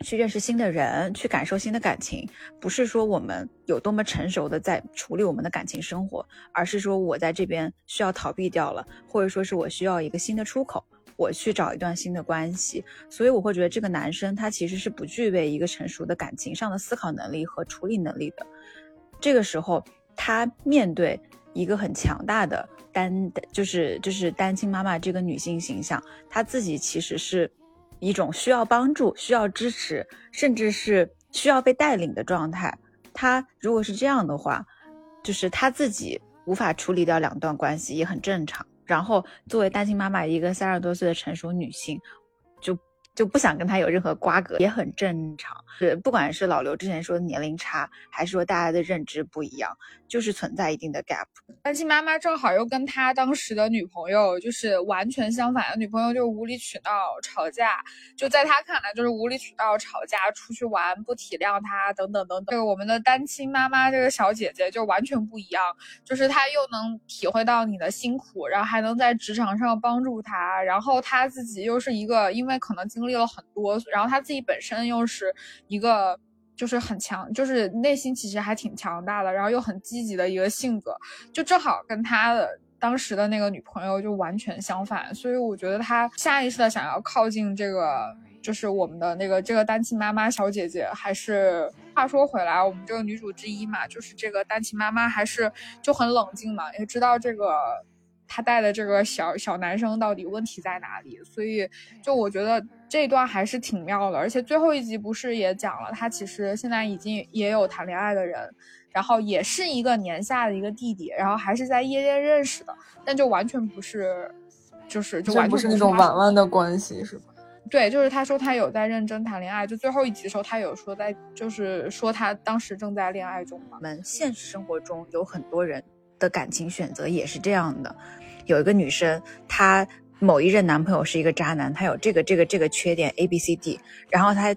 去认识新的人，去感受新的感情，不是说我们有多么成熟的在处理我们的感情生活，而是说我在这边需要逃避掉了，或者说是我需要一个新的出口，我去找一段新的关系。所以我会觉得这个男生他其实是不具备一个成熟的感情上的思考能力和处理能力的。这个时候，他面对一个很强大的单，就是就是单亲妈妈这个女性形象，他自己其实是。一种需要帮助、需要支持，甚至是需要被带领的状态。他如果是这样的话，就是他自己无法处理掉两段关系，也很正常。然后作为单亲妈妈，一个三十多岁的成熟女性，就。不想跟他有任何瓜葛，也很正常。是，不管是老刘之前说的年龄差，还是说大家的认知不一样，就是存在一定的 gap。单亲妈妈正好又跟他当时的女朋友就是完全相反，女朋友就无理取闹、吵架，就在他看来就是无理取闹、吵架、出去玩不体谅他等等等等。这个我们的单亲妈妈这个小姐姐就完全不一样，就是她又能体会到你的辛苦，然后还能在职场上帮助他，然后她自己又是一个因为可能经。经历了很多，然后他自己本身又是一个就是很强，就是内心其实还挺强大的，然后又很积极的一个性格，就正好跟他的当时的那个女朋友就完全相反，所以我觉得他下意识的想要靠近这个。就是我们的那个这个单亲妈妈小姐姐，还是话说回来，我们这个女主之一嘛，就是这个单亲妈妈还是就很冷静嘛，也知道这个她带的这个小小男生到底问题在哪里，所以就我觉得这一段还是挺妙的。而且最后一集不是也讲了，他其实现在已经也有谈恋爱的人，然后也是一个年下的一个弟弟，然后还是在夜店认识的，但就完全不是，就是就完全不是那种玩玩的关系，是吧？对，就是他说他有在认真谈恋爱，就最后一集的时候，他有说在，就是说他当时正在恋爱中嘛。我们现实生活中有很多人的感情选择也是这样的。有一个女生，她某一任男朋友是一个渣男，他有这个这个这个缺点 A B C D，然后他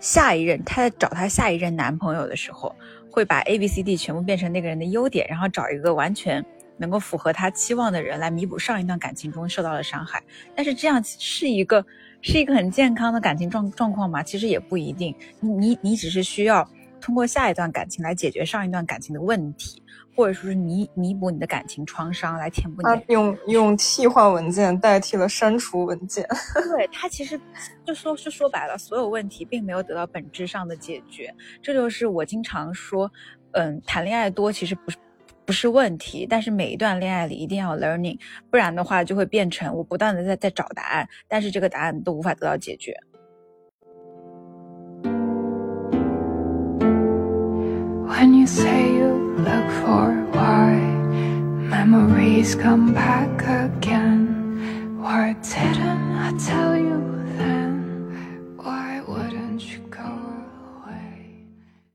下一任他在找他下一任男朋友的时候，会把 A B C D 全部变成那个人的优点，然后找一个完全能够符合他期望的人来弥补上一段感情中受到的伤害。但是这样是一个。是一个很健康的感情状状况吗？其实也不一定。你你你只是需要通过下一段感情来解决上一段感情的问题，或者说是弥弥补你的感情创伤，来填补你。用用替换文件代替了删除文件。(laughs) 对他其实就说是说白了，所有问题并没有得到本质上的解决。这就是我经常说，嗯，谈恋爱多其实不是。不是问题，但是每一段恋爱里一定要 learning，不然的话就会变成我不断的在在找答案，但是这个答案都无法得到解决。When you say you look for why memories come back again why didn't i tell you then? Why wouldn't you go away?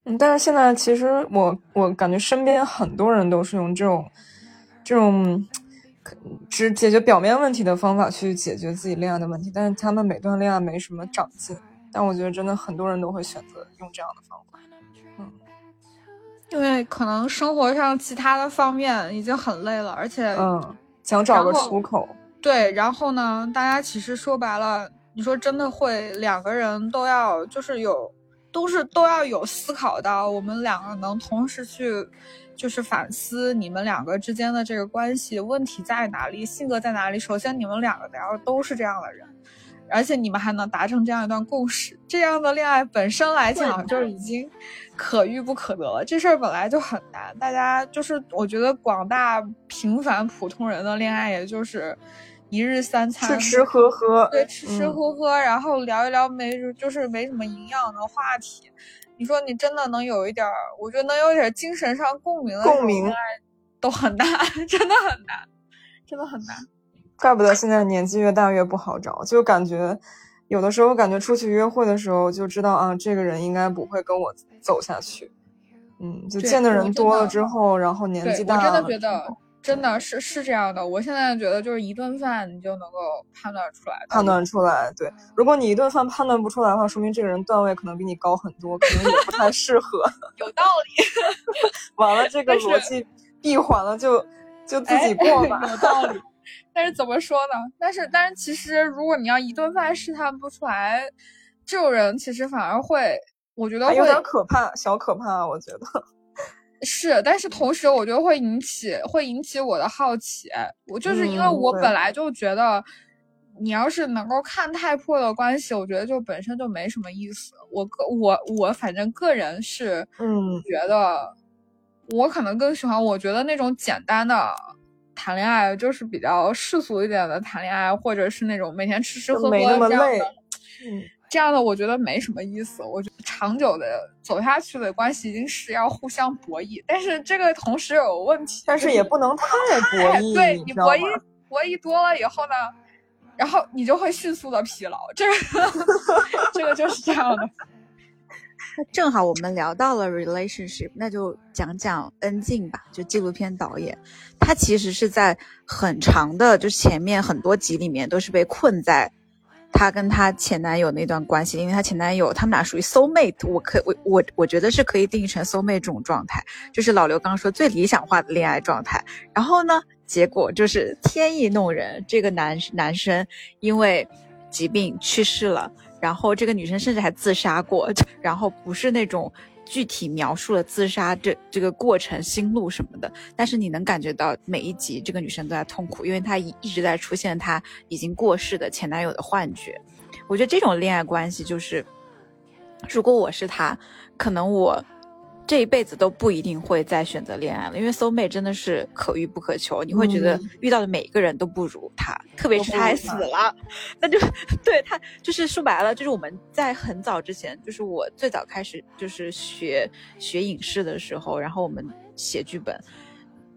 嗯但是现在其实我我感觉身边很多人都是用这种这种只解决表面问题的方法去解决自己恋爱的问题，但是他们每段恋爱没什么长进，但我觉得真的很多人都会选择用这样的方法。因为可能生活上其他的方面已经很累了，而且嗯，想找个出口。对，然后呢，大家其实说白了，你说真的会两个人都要就是有。都是都要有思考到，我们两个能同时去，就是反思你们两个之间的这个关系问题在哪里，性格在哪里。首先，你们两个得要都是这样的人，而且你们还能达成这样一段共识，这样的恋爱本身来讲就已经可遇不可得了。这事儿本来就很难，大家就是我觉得广大平凡普通人的恋爱，也就是。一日三餐，吃吃喝喝，对，吃吃喝喝，然后聊一聊没就是没什么营养的话题。你说你真的能有一点儿，我觉得能有点精神上共鸣的共鸣，都很难，(laughs) 真的很难，真的很难。怪不得现在年纪越大越不好找，就感觉有的时候感觉出去约会的时候就知道啊，这个人应该不会跟我走下去。嗯，就见的人多了之后，然后年纪大了，我真的觉得。真的是是这样的，我现在觉得就是一顿饭你就能够判断出来，判断出来。对，如果你一顿饭判断不出来的话，说明这个人段位可能比你高很多，可能也不太适合。(laughs) 有道理。完了，这个逻辑闭环了，就就自己过吧。有道理。但是怎么说呢？但是但是其实，如果你要一顿饭试探不出来，这种人其实反而会，我觉得会有点可怕，小可怕，我觉得。(laughs) 是，但是同时我觉得会引起会引起我的好奇，我就是因为我本来就觉得，你要是能够看太破的关系，我觉得就本身就没什么意思。我个我我反正个人是，嗯，觉得我可能更喜欢，我觉得那种简单的谈恋爱，就是比较世俗一点的谈恋爱，或者是那种每天吃吃喝喝这样的，嗯。这样的我觉得没什么意思，我觉得长久的走下去的关系一定是要互相博弈，但是这个同时有问题，但是也不能太博弈，对你博弈博弈多了以后呢，然后你就会迅速的疲劳，这个 (laughs) 这个就是这样的。(laughs) 那正好我们聊到了 relationship，那就讲讲恩静吧，就纪录片导演，他其实是在很长的就是前面很多集里面都是被困在。她跟她前男友那段关系，因为她前男友他们俩属于 soul mate，我可我我我觉得是可以定义成 soul mate 这种状态，就是老刘刚说最理想化的恋爱状态。然后呢，结果就是天意弄人，这个男男生因为疾病去世了，然后这个女生甚至还自杀过，(laughs) 然后不是那种具体描述了自杀这这个过程、心路什么的，但是你能感觉到每一集这个女生都在痛苦，因为她一一直在出现她已经过世的前男友的幻觉。我觉得这种恋爱关系就是，如果我是他，可能我。这一辈子都不一定会再选择恋爱了，因为 soul mate 真的是可遇不可求。你会觉得遇到的每一个人都不如他，特别是他还死了，那就对他就是说白了，就是我们在很早之前，就是我最早开始就是学学影视的时候，然后我们写剧本，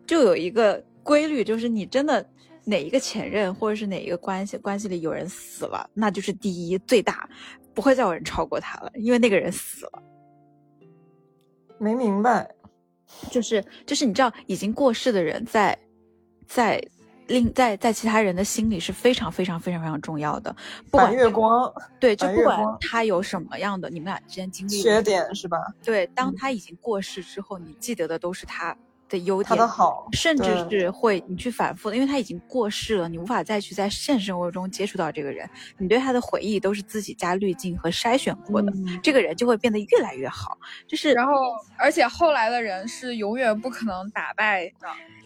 就有一个规律，就是你真的哪一个前任或者是哪一个关系关系里有人死了，那就是第一最大，不会再有人超过他了，因为那个人死了。没明白，就是就是你知道已经过世的人在，在另在在其他人的心里是非常非常非常非常重要的。不管月光，对，就不管他有什么样的你们俩之间经历缺点是吧？对，当他已经过世之后，你记得的都是他。的优点，他的好，甚至是会你去反复的，因为他已经过世了，你无法再去在现实生活中接触到这个人，你对他的回忆都是自己加滤镜和筛选过的，这个人就会变得越来越好。就是，然后，而且后来的人是永远不可能打败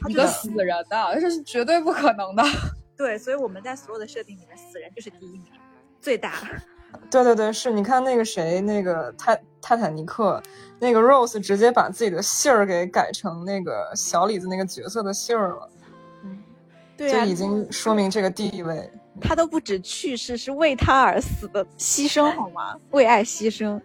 的一个死人的，这是绝对不可能的。对，所以我们在所有的设定里面，死人就是第一名，最大。对对对，是你看那个谁，那个泰泰坦尼克，那个 Rose 直接把自己的姓儿给改成那个小李子那个角色的姓儿了，嗯，对，就已经说明这个地位。他都不止去世，是为他而死的牺牲，好吗？为爱牺牲。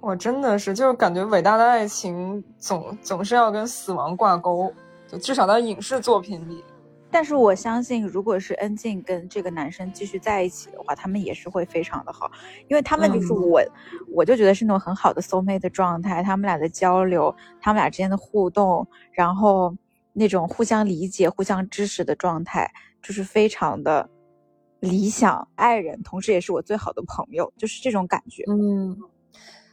我真的是，就是感觉伟大的爱情总总是要跟死亡挂钩，就至少在影视作品里。但是我相信，如果是恩静跟这个男生继续在一起的话，他们也是会非常的好，因为他们就是我，我就觉得是那种很好的 soul mate 的状态，他们俩的交流，他们俩之间的互动，然后那种互相理解、互相支持的状态，就是非常的理想爱人，同时也是我最好的朋友，就是这种感觉。嗯，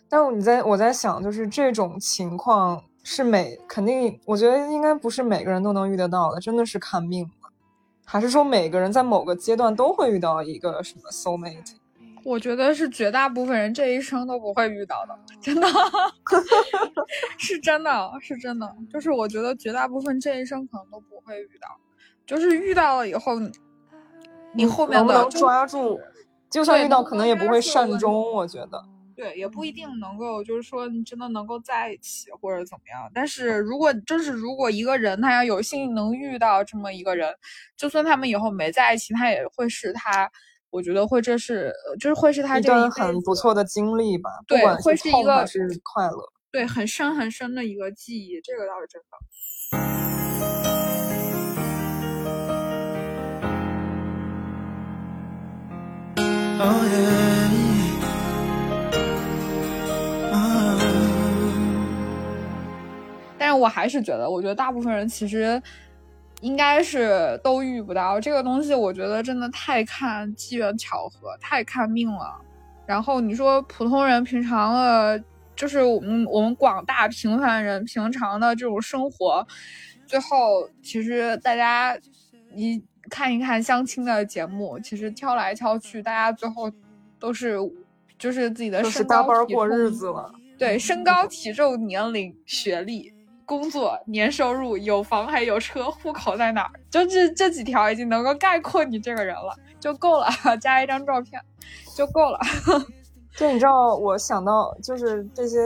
但你在我在想，就是这种情况。是每肯定，我觉得应该不是每个人都能遇得到的，真的是看命了。还是说每个人在某个阶段都会遇到一个什么 soul mate？我觉得是绝大部分人这一生都不会遇到的，真的 (laughs) 是真的是真的。就是我觉得绝大部分这一生可能都不会遇到，就是遇到了以后，你后面能不能抓住？就算遇到，可能也不会善终。我觉得。对，也不一定能够，就是说你真的能够在一起或者怎么样。但是如果就是如果一个人他要有幸能遇到这么一个人，就算他们以后没在一起，他也会是他，我觉得会这是就是会是他一段很不错的经历吧。对，会是一个是快乐，对，很深很深的一个记忆，这个倒是真的。Oh yeah. 但是我还是觉得，我觉得大部分人其实应该是都遇不到这个东西。我觉得真的太看机缘巧合，太看命了。然后你说普通人平常的，就是我们我们广大平凡人平常的这种生活，最后其实大家一看一看相亲的节目，其实挑来挑去，大家最后都是就是自己的身高体重过日子了。对，身高体重、年龄、学历。工作年收入有房还有车，户口在哪儿？就这这几条已经能够概括你这个人了，就够了。(laughs) 加一张照片 (laughs) 就够了。就你知道，我想到就是这些，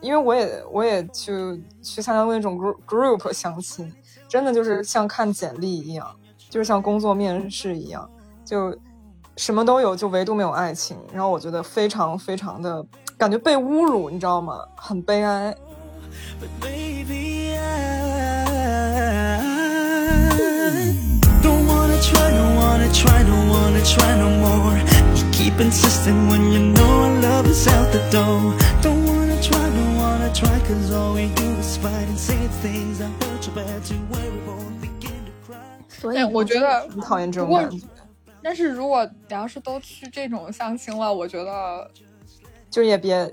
因为我也我也去去参加过那种 group group 相亲，真的就是像看简历一样，就是像工作面试一样，就什么都有，就唯独没有爱情。然后我觉得非常非常的感觉被侮辱，你知道吗？很悲哀。所以我觉得很讨厌这种感觉。但是如果你要是都去这种相亲了，我觉得。 就也别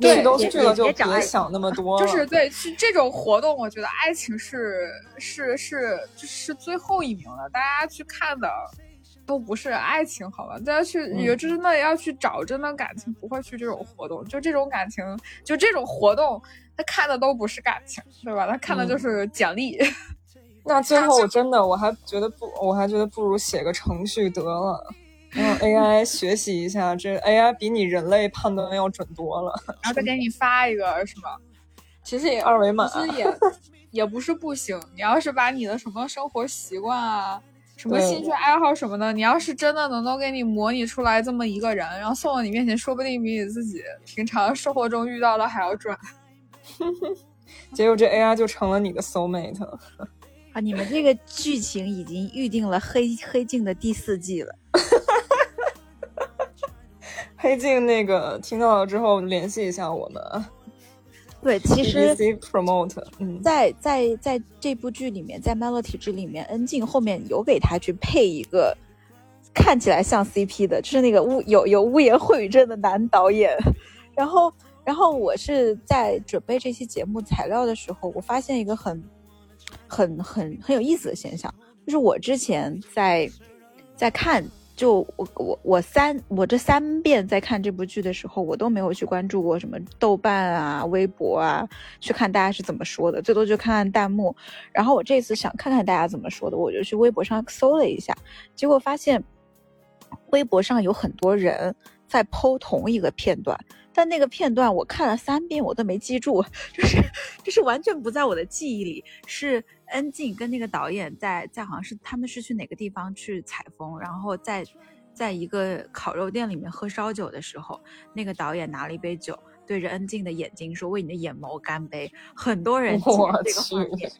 去都去了，就别想那么多。就是对，是这种活动，我觉得爱情是是是是最后一名的，大家去看的都不是爱情，好吧？大家去也真的要去找真的感情，不会去这种活动。就这种感情，就这种活动，他看的都不是感情，对吧？他看的就是简历。那最后真的，我还觉得不，我还觉得不如写个程序得了，让 AI 学习一下，这 AI 比你人类判断要准多了。然后再给你发一个是吧？其实也二维码，其实也 (laughs) 也不是不行。你要是把你的什么生活习惯啊。什么兴趣爱好什么的，你要是真的能够给你模拟出来这么一个人，然后送到你面前，说不定比你自己平常生活中遇到的还要准。(laughs) 结果这 AI 就成了你的 soul mate。啊，你们这个剧情已经预定了黑黑镜的第四季了。(laughs) 黑镜那个听到了之后联系一下我们。(laughs) 对，其实 promote，在在在这部剧里面，在《Melody 之》里面，恩静后面有给他去配一个看起来像 CP 的，就是那个污有有污言秽语症的男导演。然后，然后我是在准备这期节目材料的时候，我发现一个很很很很有意思的现象，就是我之前在在看。就我我我三我这三遍在看这部剧的时候，我都没有去关注过什么豆瓣啊、微博啊，去看大家是怎么说的，最多就看看弹幕。然后我这次想看看大家怎么说的，我就去微博上搜了一下，结果发现微博上有很多人在剖同一个片段。但那个片段我看了三遍，我都没记住，(laughs) 就是就是完全不在我的记忆里。是恩静跟那个导演在在好像是他们是去哪个地方去采风，然后在在一个烤肉店里面喝烧酒的时候，那个导演拿了一杯酒，对着恩静的眼睛说：“为你的眼眸干杯。”很多人记得这个画面。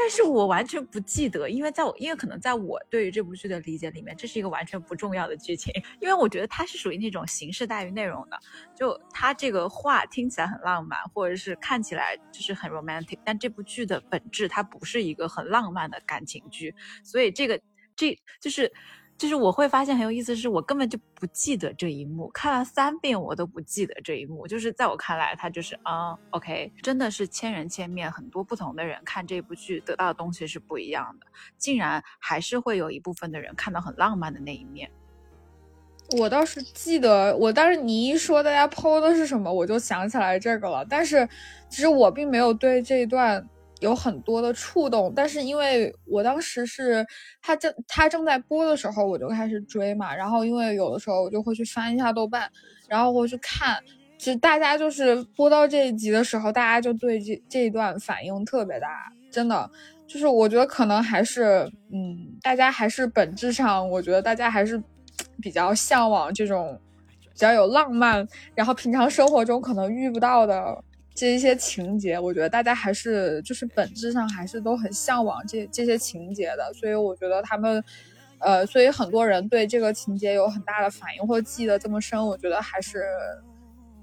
但是我完全不记得，因为在我因为可能在我对于这部剧的理解里面，这是一个完全不重要的剧情，(laughs) 因为我觉得它是属于那种形式大于内容的。就它这个话听起来很浪漫，或者是看起来就是很 romantic，但这部剧的本质它不是一个很浪漫的感情剧，所以这个这就是。就是我会发现很有意思，是我根本就不记得这一幕，看了三遍我都不记得这一幕。就是在我看来，它就是啊，OK，真的是千人千面，很多不同的人看这部剧得到的东西是不一样的，竟然还是会有一部分的人看到很浪漫的那一面。我倒是记得，我当时你一说大家剖的是什么，我就想起来这个了。但是其实我并没有对这一段。有很多的触动，但是因为我当时是他正他正在播的时候，我就开始追嘛。然后因为有的时候我就会去翻一下豆瓣，然后会去看。其实大家就是播到这一集的时候，大家就对这这一段反应特别大，真的就是我觉得可能还是嗯，大家还是本质上，我觉得大家还是比较向往这种比较有浪漫，然后平常生活中可能遇不到的。这一些情节，我觉得大家还是就是本质上还是都很向往这这些情节的，所以我觉得他们，呃，所以很多人对这个情节有很大的反应或记得这么深，我觉得还是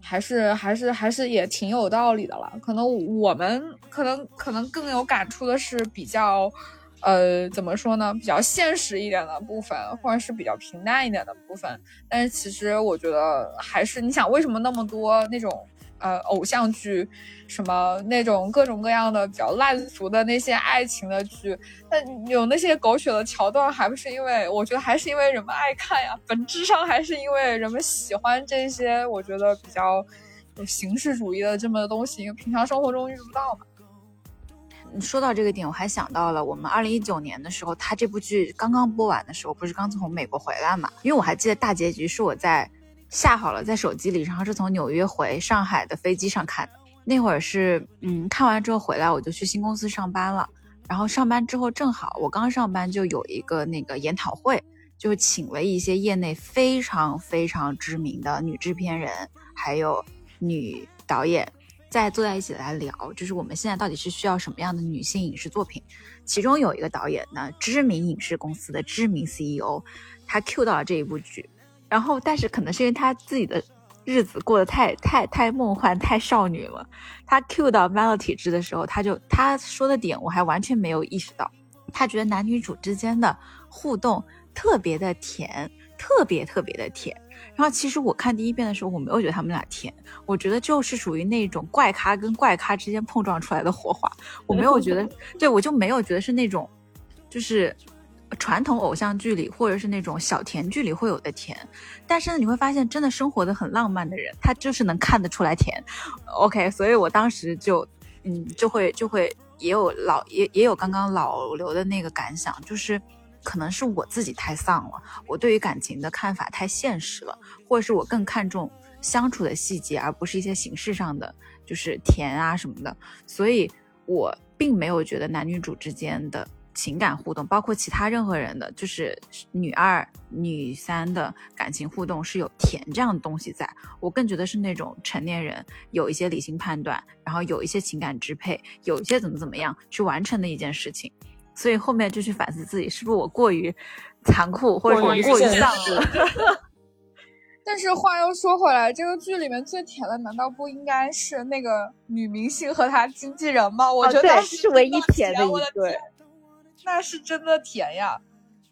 还是还是还是也挺有道理的了。可能我们可能可能更有感触的是比较，呃，怎么说呢？比较现实一点的部分，或者是比较平淡一点的部分。但是其实我觉得还是，你想为什么那么多那种。呃，偶像剧，什么那种各种各样的比较烂俗的那些爱情的剧，那有那些狗血的桥段，还不是因为我觉得还是因为人们爱看呀，本质上还是因为人们喜欢这些，我觉得比较有形式主义的这么的东西，因为平常生活中遇不到嘛。说到这个点，我还想到了我们二零一九年的时候，他这部剧刚刚播完的时候，不是刚从美国回来嘛？因为我还记得大结局是我在。下好了，在手机里，然后是从纽约回上海的飞机上看的。那会儿是，嗯，看完之后回来，我就去新公司上班了。然后上班之后，正好我刚上班就有一个那个研讨会，就请了一些业内非常非常知名的女制片人，还有女导演，再坐在一起来聊，就是我们现在到底是需要什么样的女性影视作品。其中有一个导演呢，知名影视公司的知名 CEO，他 Q 到了这一部剧。然后，但是可能是因为他自己的日子过得太太太梦幻、太少女了。他 Q 到 Melody 之的时候，他就他说的点我还完全没有意识到。他觉得男女主之间的互动特别的甜，特别特别的甜。然后其实我看第一遍的时候，我没有觉得他们俩甜，我觉得就是属于那种怪咖跟怪咖之间碰撞出来的火花。我没有觉得，(laughs) 对我就没有觉得是那种，就是。传统偶像剧里或者是那种小甜剧里会有的甜，但是呢，你会发现真的生活的很浪漫的人，他就是能看得出来甜。OK，所以我当时就，嗯，就会就会也有老也也有刚刚老刘的那个感想，就是可能是我自己太丧了，我对于感情的看法太现实了，或者是我更看重相处的细节，而不是一些形式上的就是甜啊什么的，所以我并没有觉得男女主之间的。情感互动，包括其他任何人的，就是女二、女三的感情互动是有甜这样的东西在。我更觉得是那种成年人有一些理性判断，然后有一些情感支配，有一些怎么怎么样去完成的一件事情。所以后面就去反思自己，是不是我过于残酷，或者过于丧了。(laughs) 但是话又说回来，这个剧里面最甜的，难道不应该是那个女明星和她经纪人吗？我觉得是唯一甜的一对。那是真的甜呀，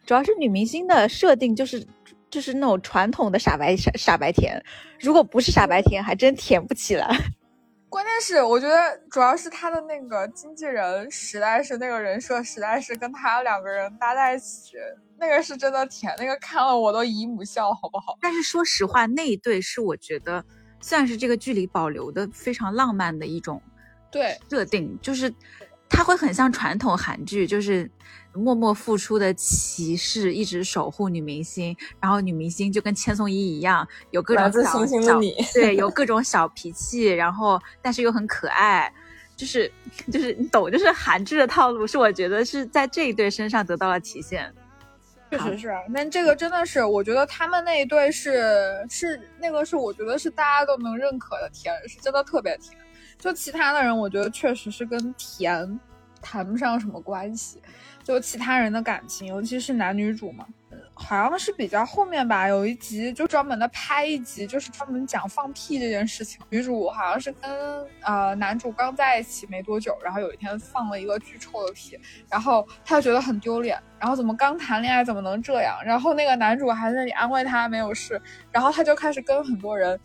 主要是女明星的设定就是就是那种传统的傻白傻傻白甜，如果不是傻白甜，还真甜不起来。(laughs) 关键是我觉得主要是他的那个经纪人实在是那个人设实在是跟他两个人搭在一起，那个是真的甜，那个看了我都姨母笑，好不好？但是说实话，那一对是我觉得算是这个剧里保留的非常浪漫的一种对设定，就是。他会很像传统韩剧，就是默默付出的骑士，一直守护女明星，然后女明星就跟千颂伊一样，有各种小小对，有各种小脾气，然后但是又很可爱，就是就是你懂，就是韩剧的套路，是我觉得是在这一对身上得到了体现。确实是，那这个真的是，我觉得他们那一对是是那个是我觉得是大家都能认可的甜，是真的特别甜。就其他的人，我觉得确实是跟甜谈不上什么关系。就其他人的感情，尤其是男女主嘛，好像是比较后面吧，有一集就专门的拍一集，就是专门讲放屁这件事情。女主好像是跟呃男主刚在一起没多久，然后有一天放了一个巨臭的屁，然后她觉得很丢脸，然后怎么刚谈恋爱怎么能这样？然后那个男主还在那里安慰她没有事，然后她就开始跟很多人。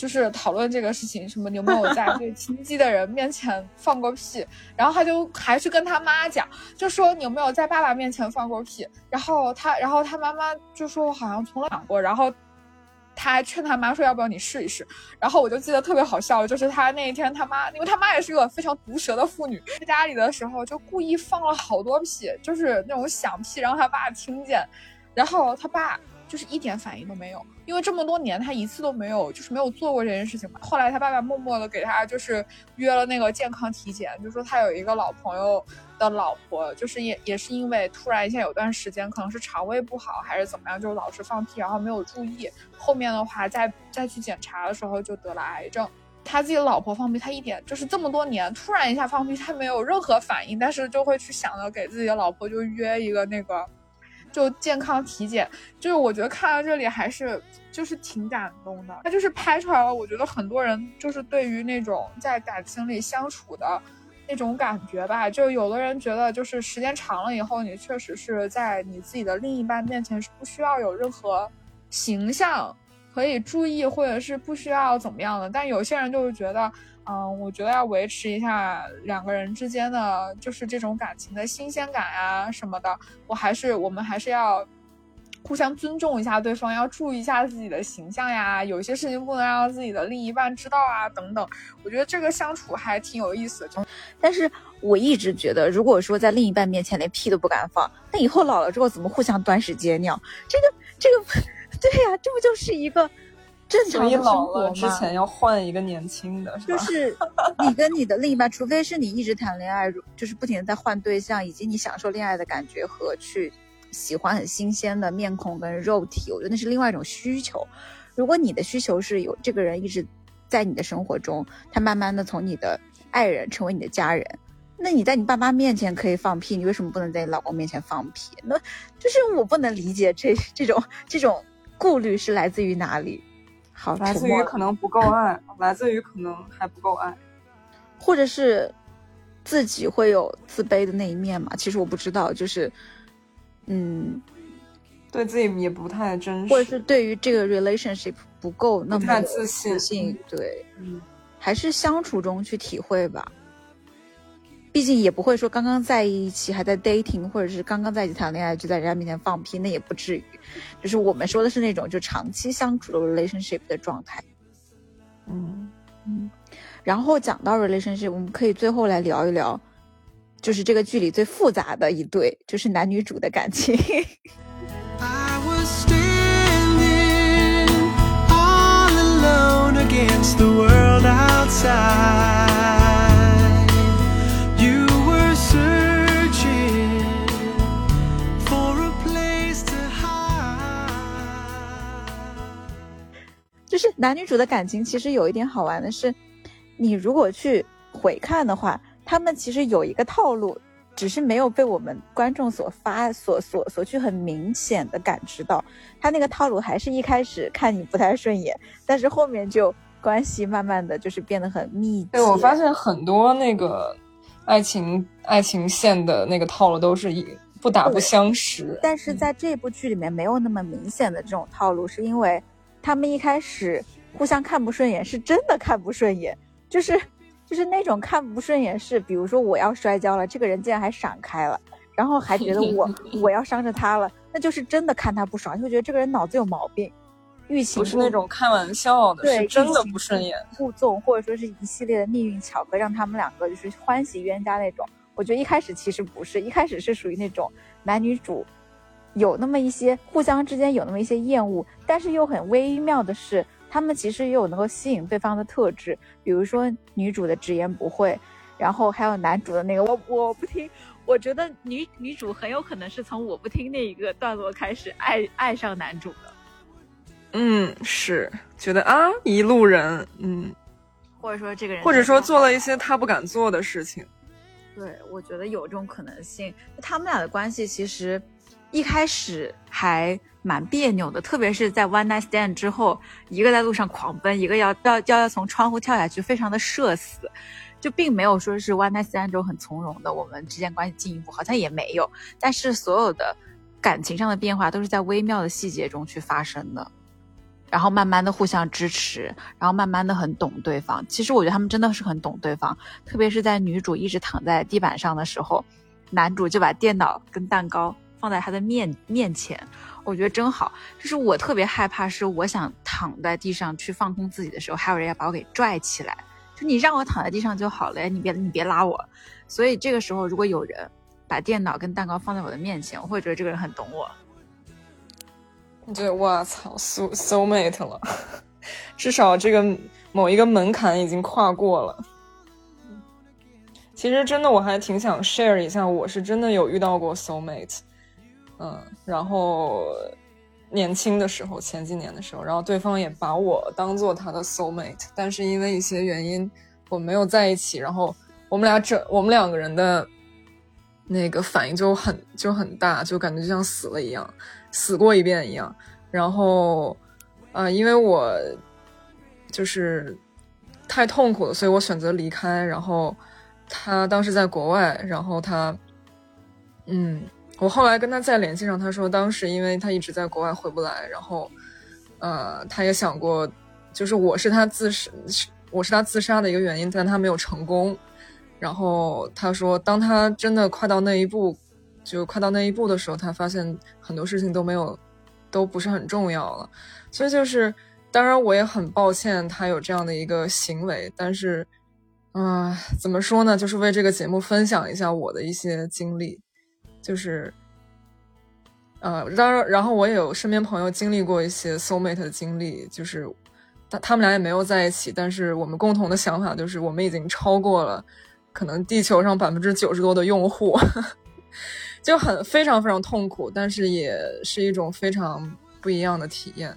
就是讨论这个事情，什么你有没有在最亲近的人面前放过屁？然后他就还去跟他妈讲，就说你有没有在爸爸面前放过屁？然后他，然后他妈妈就说我好像从来没过。然后他还劝他妈说要不要你试一试？然后我就记得特别好笑，就是他那一天他妈，因为他妈也是一个非常毒舌的妇女，在家里的时候就故意放了好多屁，就是那种响屁，让他爸听见，然后他爸。就是一点反应都没有，因为这么多年他一次都没有，就是没有做过这件事情嘛。后来他爸爸默默的给他就是约了那个健康体检，就说他有一个老朋友的老婆，就是也也是因为突然一下有段时间可能是肠胃不好还是怎么样，就老是放屁，然后没有注意，后面的话再再去检查的时候就得了癌症。他自己的老婆放屁，他一点就是这么多年突然一下放屁，他没有任何反应，但是就会去想着给自己的老婆就约一个那个。就健康体检，就是我觉得看到这里还是就是挺感动的。他就是拍出来了，我觉得很多人就是对于那种在感情里相处的那种感觉吧。就有的人觉得，就是时间长了以后，你确实是在你自己的另一半面前是不需要有任何形象可以注意，或者是不需要怎么样的。但有些人就是觉得。嗯，我觉得要维持一下两个人之间的，就是这种感情的新鲜感啊什么的。我还是我们还是要互相尊重一下对方，要注意一下自己的形象呀。有些事情不能让自己的另一半知道啊，等等。我觉得这个相处还挺有意思的。但是我一直觉得，如果说在另一半面前连屁都不敢放，那以后老了之后怎么互相端屎接尿？这个这个，(laughs) 对呀，这不就是一个。正常的生活之前要换一个年轻的，就是 (laughs) 你跟你的另一半，除非是你一直谈恋爱，就是不停的在换对象，以及你享受恋爱的感觉和去喜欢很新鲜的面孔跟肉体，我觉得那是另外一种需求。如果你的需求是有这个人一直在你的生活中，他慢慢的从你的爱人成为你的家人，那你在你爸妈面前可以放屁，你为什么不能在你老公面前放屁？那就是我不能理解这这种这种顾虑是来自于哪里。好，来自于可能不够爱，来自于可能还不够爱，或者是自己会有自卑的那一面嘛？其实我不知道，就是，嗯，对自己也不太真实，或者是对于这个 relationship 不够那么自信，自信，对，嗯，还是相处中去体会吧。毕竟也不会说刚刚在一起还在 dating，或者是刚刚在一起谈恋爱就在人家面前放屁，那也不至于。就是我们说的是那种就长期相处的 relationship 的状态。嗯嗯，然后讲到 relationship，我们可以最后来聊一聊，就是这个剧里最复杂的一对，就是男女主的感情。I was standing all alone against the world outside. 就是男女主的感情，其实有一点好玩的是，你如果去回看的话，他们其实有一个套路，只是没有被我们观众所发所所所去很明显的感知到。他那个套路还是一开始看你不太顺眼，但是后面就关系慢慢的就是变得很密集。对，我发现很多那个爱情爱情线的那个套路都是以不打不相识。但是在这部剧里面没有那么明显的这种套路，是因为他们一开始互相看不顺眼，是真的看不顺眼，就是就是那种看不顺眼是，比如说我要摔跤了，这个人竟然还闪开了，然后还觉得我 (laughs) 我要伤着他了，那就是真的看他不爽，就觉得这个人脑子有毛病，欲擒不是那种开玩笑的，对是真的不顺眼。互纵，或者说是一系列的命运巧合，让他们两个就是欢喜冤家那种。我觉得一开始其实不是，一开始是属于那种男女主有那么一些互相之间有那么一些厌恶，但是又很微妙的是，他们其实也有能够吸引对方的特质，比如说女主的直言不讳，然后还有男主的那个 (laughs) 我我不听。我觉得女女主很有可能是从我不听那一个段落开始爱爱上男主的。嗯，是觉得啊，一路人，嗯，或者说这个人，或者说做了一些他不敢做的事情。对，我觉得有这种可能性。他们俩的关系其实一开始还蛮别扭的，特别是在 one night stand 之后，一个在路上狂奔，一个要要要要从窗户跳下去，非常的社死，就并没有说是 one night stand 中很从容的，我们之间关系进一步，好像也没有。但是所有的感情上的变化都是在微妙的细节中去发生的。然后慢慢的互相支持，然后慢慢的很懂对方。其实我觉得他们真的是很懂对方，特别是在女主一直躺在地板上的时候，男主就把电脑跟蛋糕放在他的面面前，我觉得真好。就是我特别害怕，是我想躺在地上去放空自己的时候，还有人要把我给拽起来。就你让我躺在地上就好了，你别你别拉我。所以这个时候，如果有人把电脑跟蛋糕放在我的面前，我会觉得这个人很懂我。对，我操，so so mate 了，至少这个某一个门槛已经跨过了。其实真的，我还挺想 share 一下，我是真的有遇到过 soul mate，嗯，然后年轻的时候，前几年的时候，然后对方也把我当做他的 soul mate，但是因为一些原因，我没有在一起，然后我们俩整，我们两个人的那个反应就很就很大，就感觉就像死了一样。死过一遍一样，然后，呃，因为我就是太痛苦了，所以我选择离开。然后他当时在国外，然后他，嗯，我后来跟他再联系上，他说当时因为他一直在国外回不来，然后，呃，他也想过，就是我是他自杀，我是他自杀的一个原因，但他没有成功。然后他说，当他真的快到那一步。就快到那一步的时候，他发现很多事情都没有，都不是很重要了。所以就是，当然我也很抱歉他有这样的一个行为，但是，啊，怎么说呢？就是为这个节目分享一下我的一些经历，就是，呃，当然，然后我也有身边朋友经历过一些 soul mate 的经历，就是他他们俩也没有在一起，但是我们共同的想法就是，我们已经超过了可能地球上百分之九十多的用户。(laughs) 就很非常非常痛苦，但是也是一种非常不一样的体验，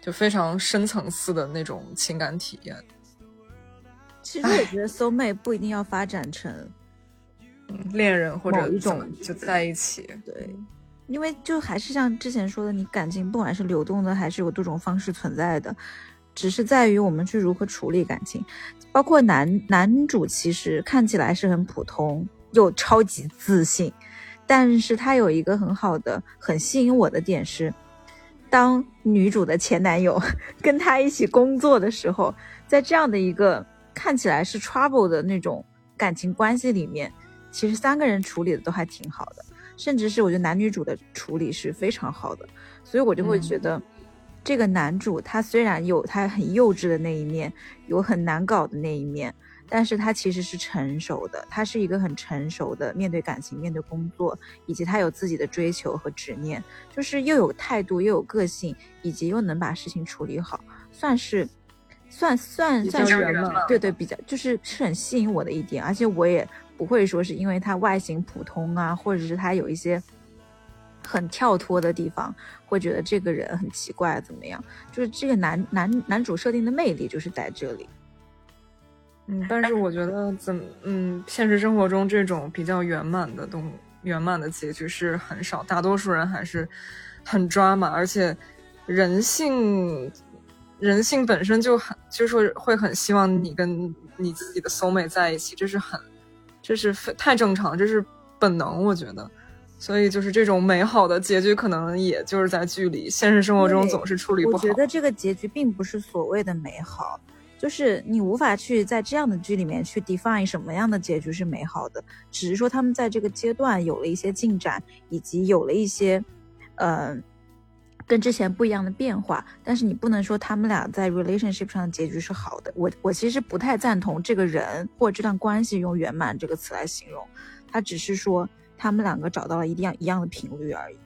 就非常深层次的那种情感体验。其实我觉得 soul mate 不一定要发展成恋人或者一种就在一起。对，因为就还是像之前说的，你感情不管是流动的还是有多种方式存在的，只是在于我们去如何处理感情。包括男男主其实看起来是很普通又超级自信。但是他有一个很好的、很吸引我的点是，当女主的前男友 (laughs) 跟她一起工作的时候，在这样的一个看起来是 trouble 的那种感情关系里面，其实三个人处理的都还挺好的，甚至是我觉得男女主的处理是非常好的，所以我就会觉得。这个男主他虽然有他很幼稚的那一面，有很难搞的那一面，但是他其实是成熟的，他是一个很成熟的面对感情、面对工作，以及他有自己的追求和执念，就是又有态度又有个性，以及又能把事情处理好，算是算算算是对对，比较就是是很吸引我的一点，而且我也不会说是因为他外形普通啊，或者是他有一些很跳脱的地方，会觉得这个人很奇怪怎么样？就是这个男男男主设定的魅力就是在这里。嗯，但是我觉得怎么，嗯，现实生活中这种比较圆满的东圆满的结局是很少，大多数人还是很抓马，而且人性人性本身就很就是会很希望你跟你自己的 soul mate 在一起，这是很这是太正常，这是本能，我觉得。所以就是这种美好的结局，可能也就是在剧里，现实生活中总是处理不好。我觉得这个结局并不是所谓的美好，就是你无法去在这样的剧里面去 define 什么样的结局是美好的，只是说他们在这个阶段有了一些进展，以及有了一些，呃，跟之前不一样的变化。但是你不能说他们俩在 relationship 上的结局是好的。我我其实不太赞同这个人或这段关系用圆满这个词来形容，他只是说他们两个找到了一样一样的频率而已。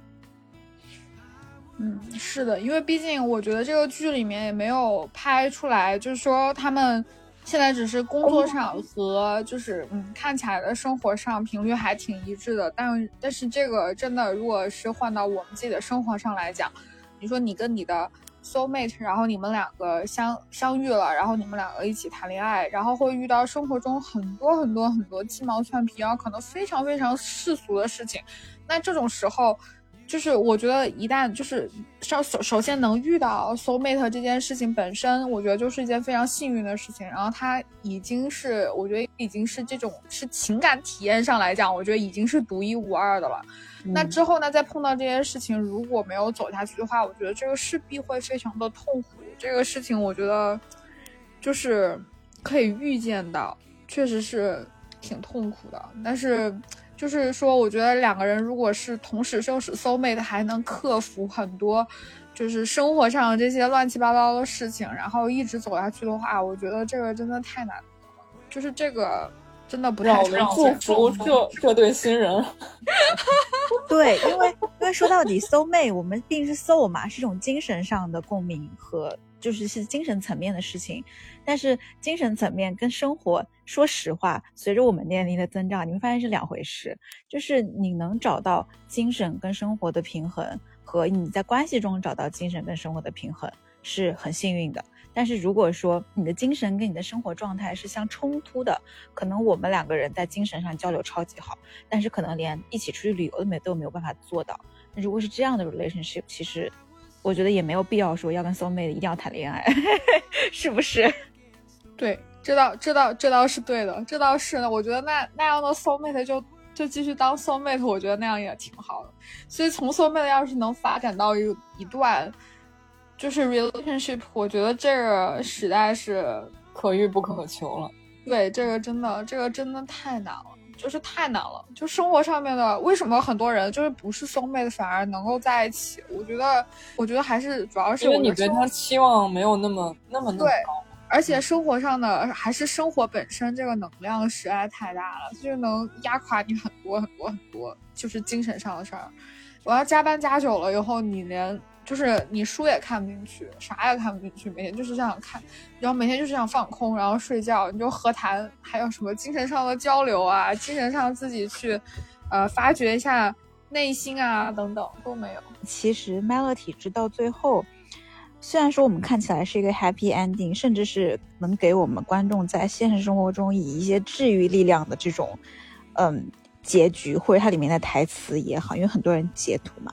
嗯，是的，因为毕竟我觉得这个剧里面也没有拍出来，就是说他们现在只是工作上和就是嗯看起来的生活上频率还挺一致的，但但是这个真的如果是换到我们自己的生活上来讲，你说你跟你的 soul mate，然后你们两个相相遇了，然后你们两个一起谈恋爱，然后会遇到生活中很多很多很多鸡毛蒜皮，然后可能非常非常世俗的事情，那这种时候。就是我觉得一旦就是首首首先能遇到 soul mate 这件事情本身，我觉得就是一件非常幸运的事情。然后它已经是我觉得已经是这种是情感体验上来讲，我觉得已经是独一无二的了。那之后呢，再碰到这件事情，如果没有走下去的话，我觉得这个势必会非常的痛苦。这个事情我觉得就是可以预见到，确实是挺痛苦的。但是就是说，我觉得两个人如果是同时生是 soul mate，还能克服很多就是生活上这些乱七八糟的事情，然后一直走下去的话，我觉得这个真的太难了。就是这个真的不太让我们祝福这这对新人。(laughs) 对，因为因为说到底，soul mate 我们毕竟是 soul 嘛，是一种精神上的共鸣和就是是精神层面的事情。但是精神层面跟生活，说实话，随着我们年龄的增长，你会发现是两回事。就是你能找到精神跟生活的平衡，和你在关系中找到精神跟生活的平衡，是很幸运的。但是如果说你的精神跟你的生活状态是相冲突的，可能我们两个人在精神上交流超级好，但是可能连一起出去旅游都没都没有办法做到。那如果是这样的 relationship，其实我觉得也没有必要说要跟 soul mate 一定要谈恋爱，(laughs) 是不是？对，这倒这倒这倒是对的，这倒是呢。我觉得那那样的 soul mate 就就继续当 soul mate，我觉得那样也挺好的。所以从 soul mate 要是能发展到一一段就是 relationship，我觉得这个实在是可遇不可求了。对这个真的这个真的太难了，就是太难了。就生活上面的，为什么很多人就是不是 soul mate 反而能够在一起？我觉得我觉得还是主要是因为你对他期望没有那么那么那么对高。而且生活上的还是生活本身这个能量实在太大了，就能压垮你很多很多很多，就是精神上的事儿。我要加班加久了以后，你连就是你书也看不进去，啥也看不进去，每天就是这样看，然后每天就是想放空，然后睡觉，你就和谈，还有什么精神上的交流啊，精神上自己去，呃，发掘一下内心啊等等都没有。其实 Melody 直到最后，虽然说我们看起来是一个 happy ending，甚至是能给我们观众在现实生活中以一些治愈力量的这种，嗯，结局或者它里面的台词也好，因为很多人截图嘛，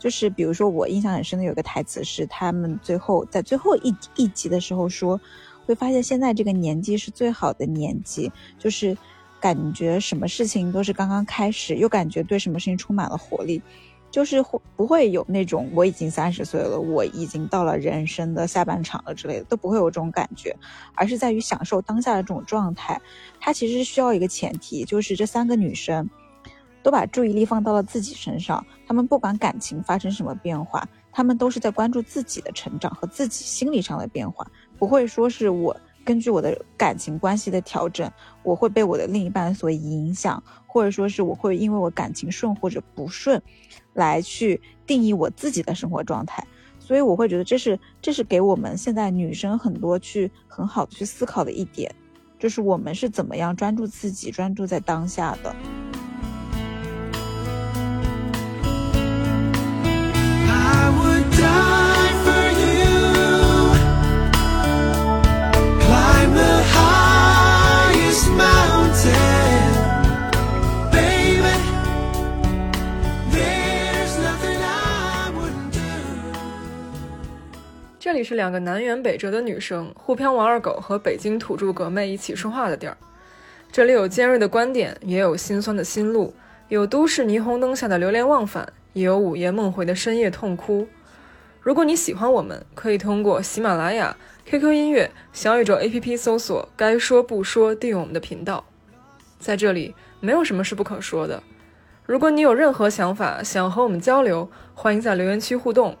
就是比如说我印象很深的有个台词是他们最后在最后一一集的时候说，会发现现在这个年纪是最好的年纪，就是感觉什么事情都是刚刚开始，又感觉对什么事情充满了活力。就是会不会有那种我已经三十岁了，我已经到了人生的下半场了之类的，都不会有这种感觉，而是在于享受当下的这种状态。它其实需要一个前提，就是这三个女生都把注意力放到了自己身上，他们不管感情发生什么变化，他们都是在关注自己的成长和自己心理上的变化，不会说是我根据我的感情关系的调整，我会被我的另一半所影响，或者说是我会因为我感情顺或者不顺，来去定义我自己的生活状态。所以我会觉得这是这是给我们现在女生很多去很好的去思考的一点，就是我们是怎么样专注自己，专注在当下的。这里是两个南辕北辙的女生，沪漂王二狗和北京土著格妹一起说话的地儿。这里有尖锐的观点，也有心酸的心路，有都市霓虹灯下的流连忘返，也有午夜梦回的深夜痛哭。如果你喜欢我们，可以通过喜马拉雅、QQ 音乐、小宇宙 APP 搜索“该说不说”，订阅我们的频道。在这里，没有什么是不可说的。如果你有任何想法想和我们交流，欢迎在留言区互动。